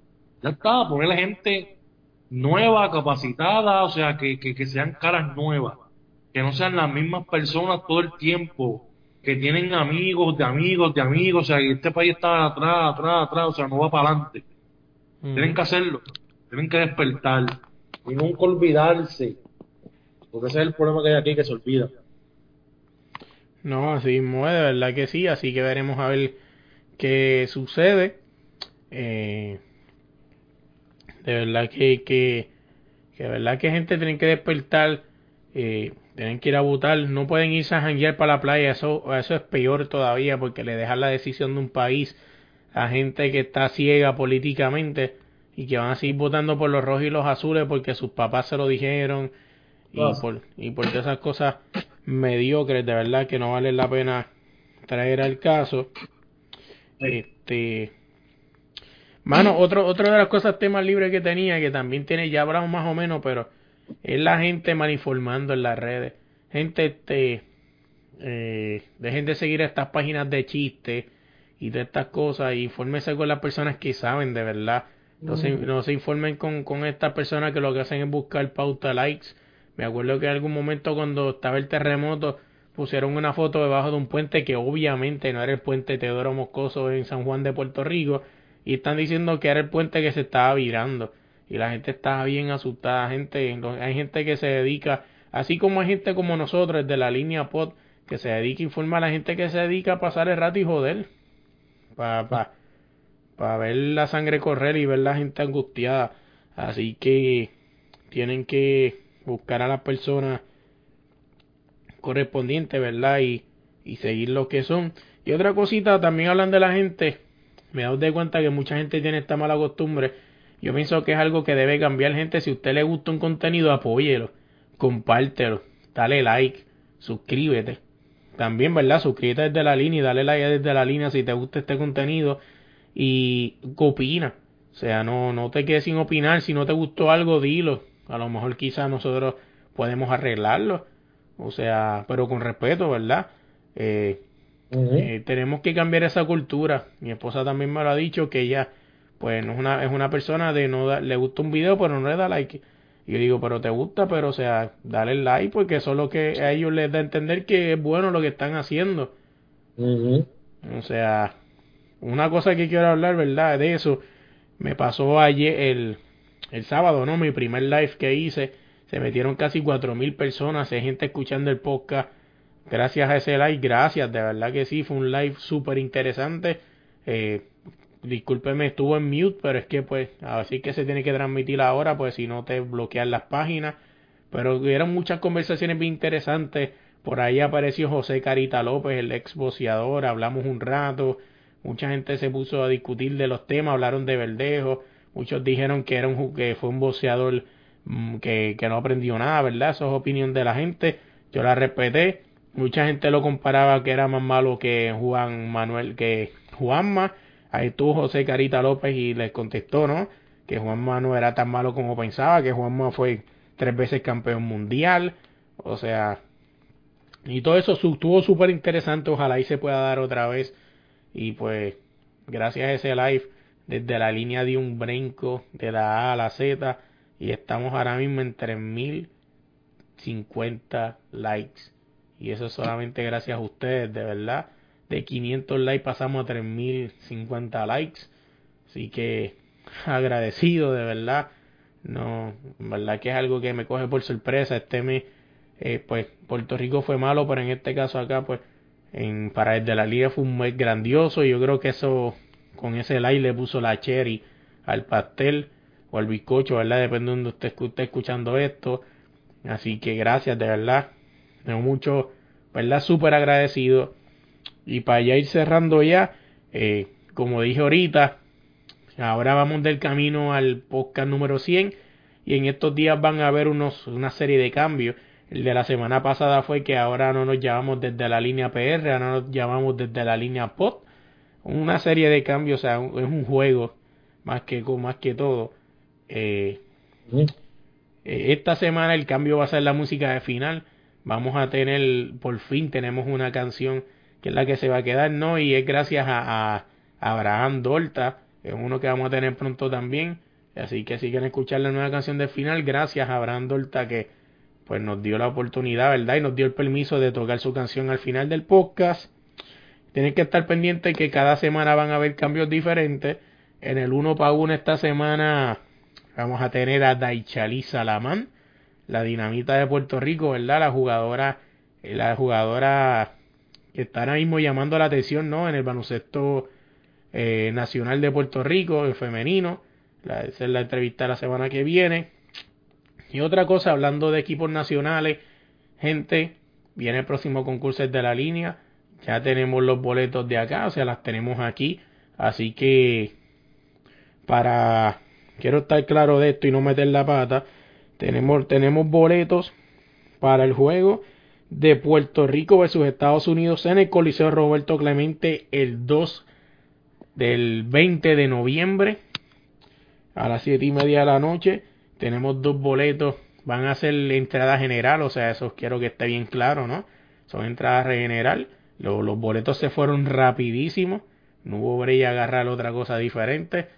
Ya está, ponerle gente nueva, capacitada, o sea, que, que, que sean caras nuevas que no sean las mismas personas todo el tiempo, que tienen amigos de amigos de amigos, o sea, que este país está atrás, atrás, atrás, o sea, no va para adelante. Tienen que hacerlo, tienen que despertar y nunca olvidarse, porque ese es el problema que hay aquí, que se olvida. No, así mismo de verdad que sí, así que veremos a ver que sucede. Eh, de verdad que, que, de verdad que gente tiene que despertar, eh, tienen que ir a votar, no pueden irse a janguear para la playa, eso, eso es peor todavía porque le dejan la decisión de un país a gente que está ciega políticamente y que van a seguir votando por los rojos y los azules porque sus papás se lo dijeron y, por, y por esas cosas mediocres de verdad que no vale la pena traer al caso. Este, mano, otro, otra de las cosas temas libres que tenía, que también tiene, ya hablamos más o menos, pero es la gente mal informando en las redes. Gente, este, eh, dejen de seguir estas páginas de chistes y de estas cosas y infórmense con las personas que saben de verdad. No, se, no se informen con, con estas personas que lo que hacen es buscar pauta likes. Me acuerdo que en algún momento cuando estaba el terremoto pusieron una foto debajo de un puente que obviamente no era el puente Teodoro Moscoso en San Juan de Puerto Rico y están diciendo que era el puente que se estaba virando y la gente estaba bien asustada, gente, hay gente que se dedica, así como hay gente como nosotros de la línea POT que se dedica a informar a la gente que se dedica a pasar el rato y joder para pa, pa ver la sangre correr y ver la gente angustiada, así que tienen que buscar a las personas correspondientes, ¿verdad? Y, y seguir lo que son. Y otra cosita, también hablan de la gente, me doy de cuenta que mucha gente tiene esta mala costumbre. Yo pienso que es algo que debe cambiar, gente. Si a usted le gusta un contenido, apóyelo, compártelo, dale like, suscríbete. También, ¿verdad? Suscríbete desde la línea y dale like desde la línea si te gusta este contenido. Y opina. O sea, no, no te quedes sin opinar. Si no te gustó algo, dilo. A lo mejor quizás nosotros podemos arreglarlo. O sea, pero con respeto, ¿verdad? Eh, eh, tenemos que cambiar esa cultura. Mi esposa también me lo ha dicho que ella, pues, no es una, es una persona de no le gusta un video, pero no le da like. Y yo digo, pero te gusta, pero o sea, dale like porque eso es lo que a ellos les da a entender que es bueno lo que están haciendo. O sea, una cosa que quiero hablar, ¿verdad? De eso, me pasó ayer, el, el sábado, ¿no? Mi primer live que hice se metieron casi cuatro mil personas, hay gente escuchando el podcast. Gracias a ese live, gracias, de verdad que sí, fue un live súper interesante. Eh, discúlpeme, estuvo en mute, pero es que pues así que se tiene que transmitir ahora, pues si no te bloquean las páginas. Pero hubieron muchas conversaciones bien interesantes. Por ahí apareció José Carita López, el ex boceador, hablamos un rato. Mucha gente se puso a discutir de los temas, hablaron de Verdejo. Muchos dijeron que, era un, que fue un boceador Mm, que, que no aprendió nada, ¿verdad? Eso es opinión de la gente. Yo la respeté. Mucha gente lo comparaba que era más malo que Juan Manuel, que Juanma. Ahí estuvo José Carita López y les contestó, ¿no? Que Juanma no era tan malo como pensaba, que Juanma fue tres veces campeón mundial. O sea, y todo eso estuvo súper interesante. Ojalá y se pueda dar otra vez. Y pues, gracias a ese live, desde la línea de un brinco, de la A a la Z y estamos ahora mismo en 3050 likes. Y eso es solamente gracias a ustedes, de verdad. De 500 likes pasamos a 3050 likes. Así que agradecido, de verdad. No, verdad que es algo que me coge por sorpresa. Este mes, eh, pues Puerto Rico fue malo, pero en este caso acá, pues en, para el de la liga fue un mes grandioso. Y yo creo que eso, con ese like le puso la cherry al pastel o el bizcocho, ¿verdad? Depende de donde usted esté escuchando esto. Así que gracias, de verdad. Tengo mucho, ¿verdad? Súper agradecido. Y para ya ir cerrando ya, eh, como dije ahorita, ahora vamos del camino al podcast número 100 y en estos días van a haber unos, una serie de cambios. El de la semana pasada fue que ahora no nos llamamos desde la línea PR, ahora nos llamamos desde la línea POT. Una serie de cambios, o sea, es un juego más que, más que todo. Eh, eh, esta semana el cambio va a ser la música de final. Vamos a tener, por fin tenemos una canción que es la que se va a quedar, ¿no? Y es gracias a, a Abraham Dolta, es uno que vamos a tener pronto también. Así que si quieren escuchar la nueva canción de final, gracias a Abraham Dolta que pues nos dio la oportunidad, ¿verdad? Y nos dio el permiso de tocar su canción al final del podcast. Tienen que estar pendientes que cada semana van a haber cambios diferentes. En el uno para uno esta semana Vamos a tener a Daichali Salamán, la dinamita de Puerto Rico, ¿verdad? La jugadora, la jugadora que está ahora mismo llamando la atención, ¿no? En el baloncesto eh, nacional de Puerto Rico, el femenino. La, esa es la entrevista la semana que viene. Y otra cosa, hablando de equipos nacionales, gente, viene el próximo concurso de la línea. Ya tenemos los boletos de acá, o sea, las tenemos aquí. Así que, para, quiero estar claro de esto y no meter la pata, tenemos, tenemos boletos para el juego de Puerto Rico versus Estados Unidos en el Coliseo Roberto Clemente el 2 del 20 de noviembre a las 7 y media de la noche. Tenemos dos boletos, van a ser entrada general, o sea, eso quiero que esté bien claro, ¿no? Son entradas general. Los, boletos se fueron rapidísimos, no hubo brilla agarrar otra cosa diferente.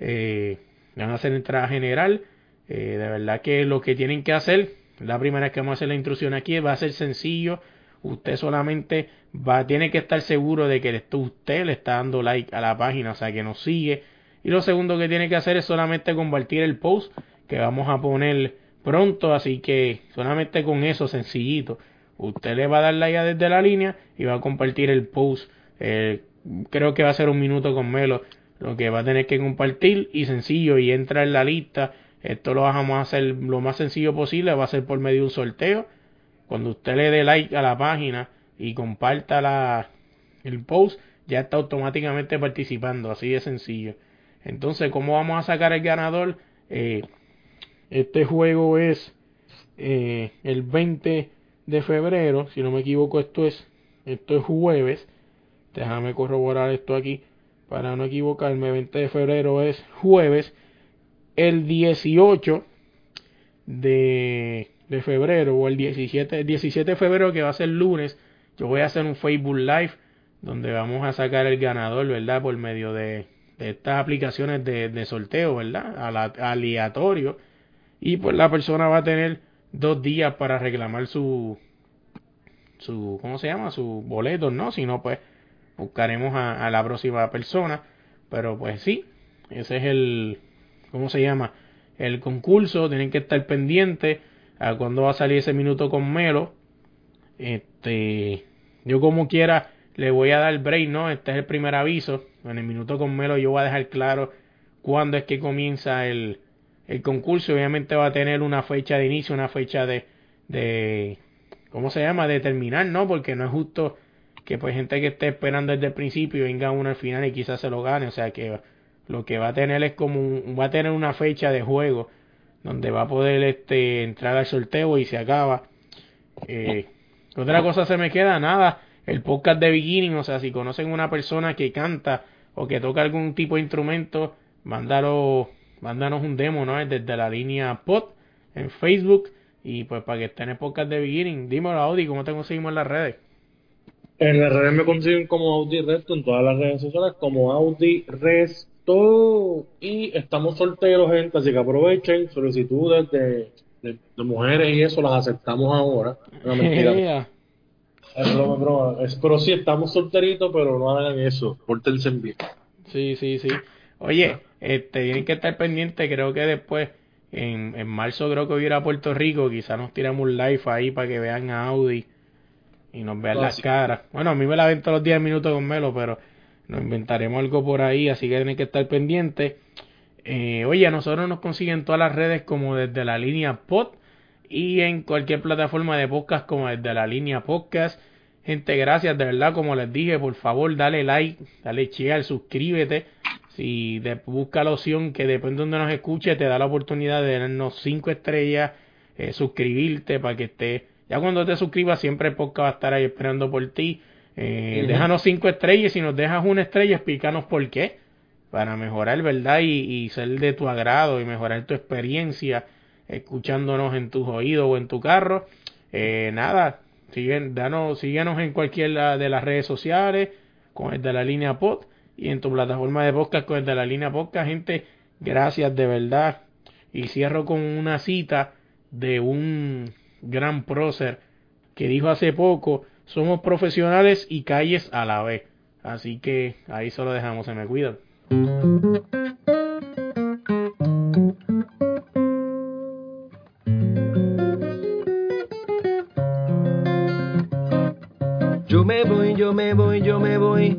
Eh, van a ser entrada general. Eh, de verdad que lo que tienen que hacer, la primera vez que vamos a hacer la intrusión aquí, va a ser sencillo. Usted solamente va, tiene que estar seguro de que usted le está dando like a la página, o sea que nos sigue. Y lo segundo que tiene que hacer es solamente compartir el post que vamos a poner pronto, así que solamente con eso sencillito. Usted le va a dar like desde la línea y va a compartir el post. Eh, creo que va a ser un minuto con Melo lo que va a tener que compartir y sencillo y entra en la lista. Esto lo vamos a hacer lo más sencillo posible, va a ser por medio de un sorteo. Cuando usted le dé like a la página y comparta la, el post, ya está automáticamente participando, así de sencillo. Entonces, ¿cómo vamos a sacar el ganador? Eh, este juego es eh, el 20 de febrero, si no me equivoco, esto es, esto es jueves. Déjame corroborar esto aquí para no equivocarme. 20 de febrero es jueves. El 18 de, febrero o el 17, 17 de febrero que va a ser lunes, yo voy a hacer un Facebook Live donde vamos a sacar el ganador, ¿verdad? Por medio de, estas aplicaciones de, de sorteo, ¿verdad? aleatorio. Y pues la persona va a tener dos días para reclamar su, su, ¿cómo se llama? Su boleto, ¿no? Si no, pues buscaremos a, a, la próxima persona. Pero pues sí, ese es el, ¿cómo se llama? El concurso, tienen que estar pendientes a cuándo va a salir ese minuto con Melo. Este, yo como quiera le voy a dar break, ¿no? Este es el primer aviso. En el minuto con Melo yo voy a dejar claro cuándo es que comienza el, el concurso. Obviamente va a tener una fecha de inicio, una fecha de, de ¿cómo se llama? De terminar, ¿no? Porque no es justo que pues gente que esté esperando desde el principio venga uno al final y quizás se lo gane. O sea que lo que va a tener es como un, va a tener una fecha de juego donde va a poder este entrar al sorteo y se acaba. Eh, otra cosa se me queda, nada, el podcast de beginning, o sea, si conocen una persona que canta o que toca algún tipo de instrumento, mándalo, mándanos un demo, ¿no? Desde la línea pod en Facebook y pues para que estén en el podcast de beginning, dímelo Audi, ¿cómo te conseguimos en las redes? En las redes me consiguen como Audi Resto, en todas las redes sociales como Audi Resto. Y estamos solteros, gente, así que aprovechen solicitudes de, de, mujeres y eso las aceptamos ahora. Una mentira. es broma, broma. Es, pero sí, estamos solteritos, pero no hagan eso. Pórtense bien. Sí, sí, sí. Oye, este, tienen que estar pendientes, creo que después, en, en marzo creo que voy a ir a Puerto Rico, quizás nos tiramos un live ahí para que vean a Audi y nos vean las caras. Bueno, a mí me la ven todos los 10 minutos con Melo, pero nos inventaremos algo por ahí, así que tienen que estar pendientes. Eh, oye, a nosotros nos consiguen todas las redes como desde la línea pod y en cualquier plataforma de podcast como desde la línea podcast. Gente, gracias, de verdad, como les dije, por favor, dale like, dale share, suscríbete. Si te busca la opción que depende de donde nos escuche, te da la oportunidad de darnos 5 estrellas, eh, suscribirte para que estés ya cuando te suscribas, siempre el podcast va a estar ahí esperando por ti. Eh, Déjanos cinco estrellas. Si nos dejas una estrella, explícanos por qué. Para mejorar, ¿verdad? Y, ser de tu agrado y mejorar tu experiencia escuchándonos en tus oídos o en tu carro. Eh, nada, siguen, danos, síguenos en cualquiera de las redes sociales con el de la línea pod y en tu plataforma de podcast con el de la línea podcast. Gente, gracias de verdad. Y cierro con una cita de un gran prócer que dijo hace poco, somos profesionales y calles a la vez. Así que ahí solo dejamos, se me cuidan. Yo me voy, yo me voy, yo me voy.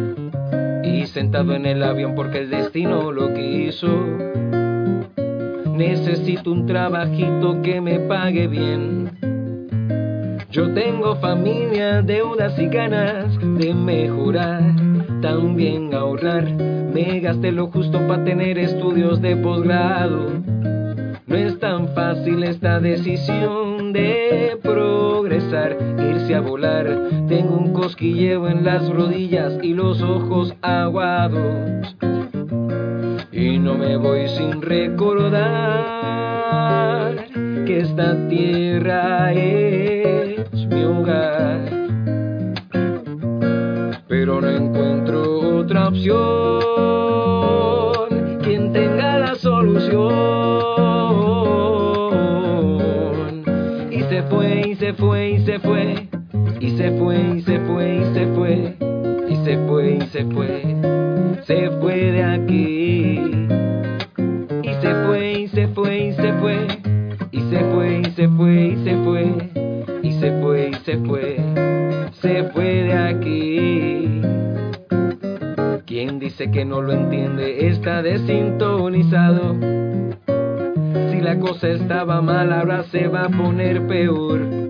Sentado en el avión porque el destino lo quiso. Necesito un trabajito que me pague bien. Yo tengo familia, deudas y ganas de mejorar, también ahorrar. Me gasté lo justo para tener estudios de posgrado. No es tan fácil esta decisión de irse a volar. Tengo un cosquilleo en las rodillas y los ojos aguados y no me voy sin recordar que esta tierra es mi hogar. Pero no encuentro otra opción, quien tenga la solución. Se fue, y se fue, y se fue, y se fue, y se fue, y se fue, y se fue, se fue de aquí. Y se fue, y se fue, y se fue, y se fue, y se fue, y se fue, y se fue, y se fue, se fue de aquí. Quien dice que no lo entiende está desintonizado. Si la cosa estaba mal, ahora se va a poner peor.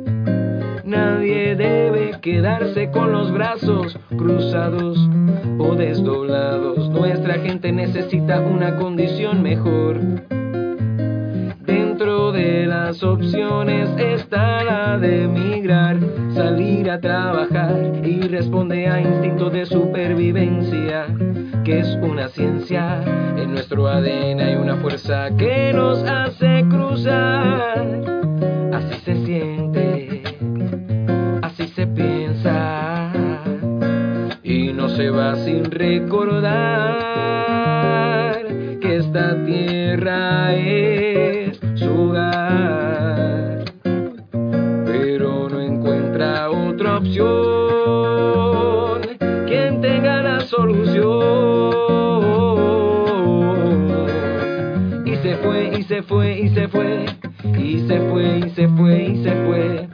Debe quedarse con los brazos cruzados o desdoblados. Nuestra gente necesita una condición mejor. Dentro de las opciones está la de emigrar, salir a trabajar y responde a instinto de supervivencia, que es una ciencia. En nuestro ADN hay una fuerza que nos hace cruzar. Recordar que esta tierra es su hogar, pero no encuentra otra opción. Quien tenga la solución. Y se fue, y se fue, y se fue, y se fue, y se fue, y se fue,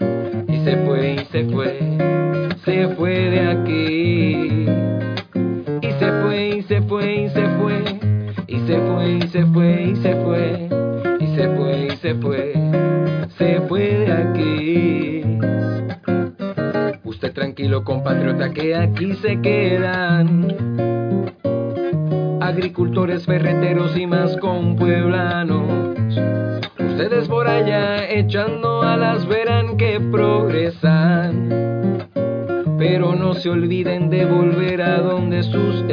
que aquí se quedan. Agricultores, ferreteros y más con pueblanos. Ustedes por allá echando alas verán que progresan. Pero no se olviden de volver a donde sus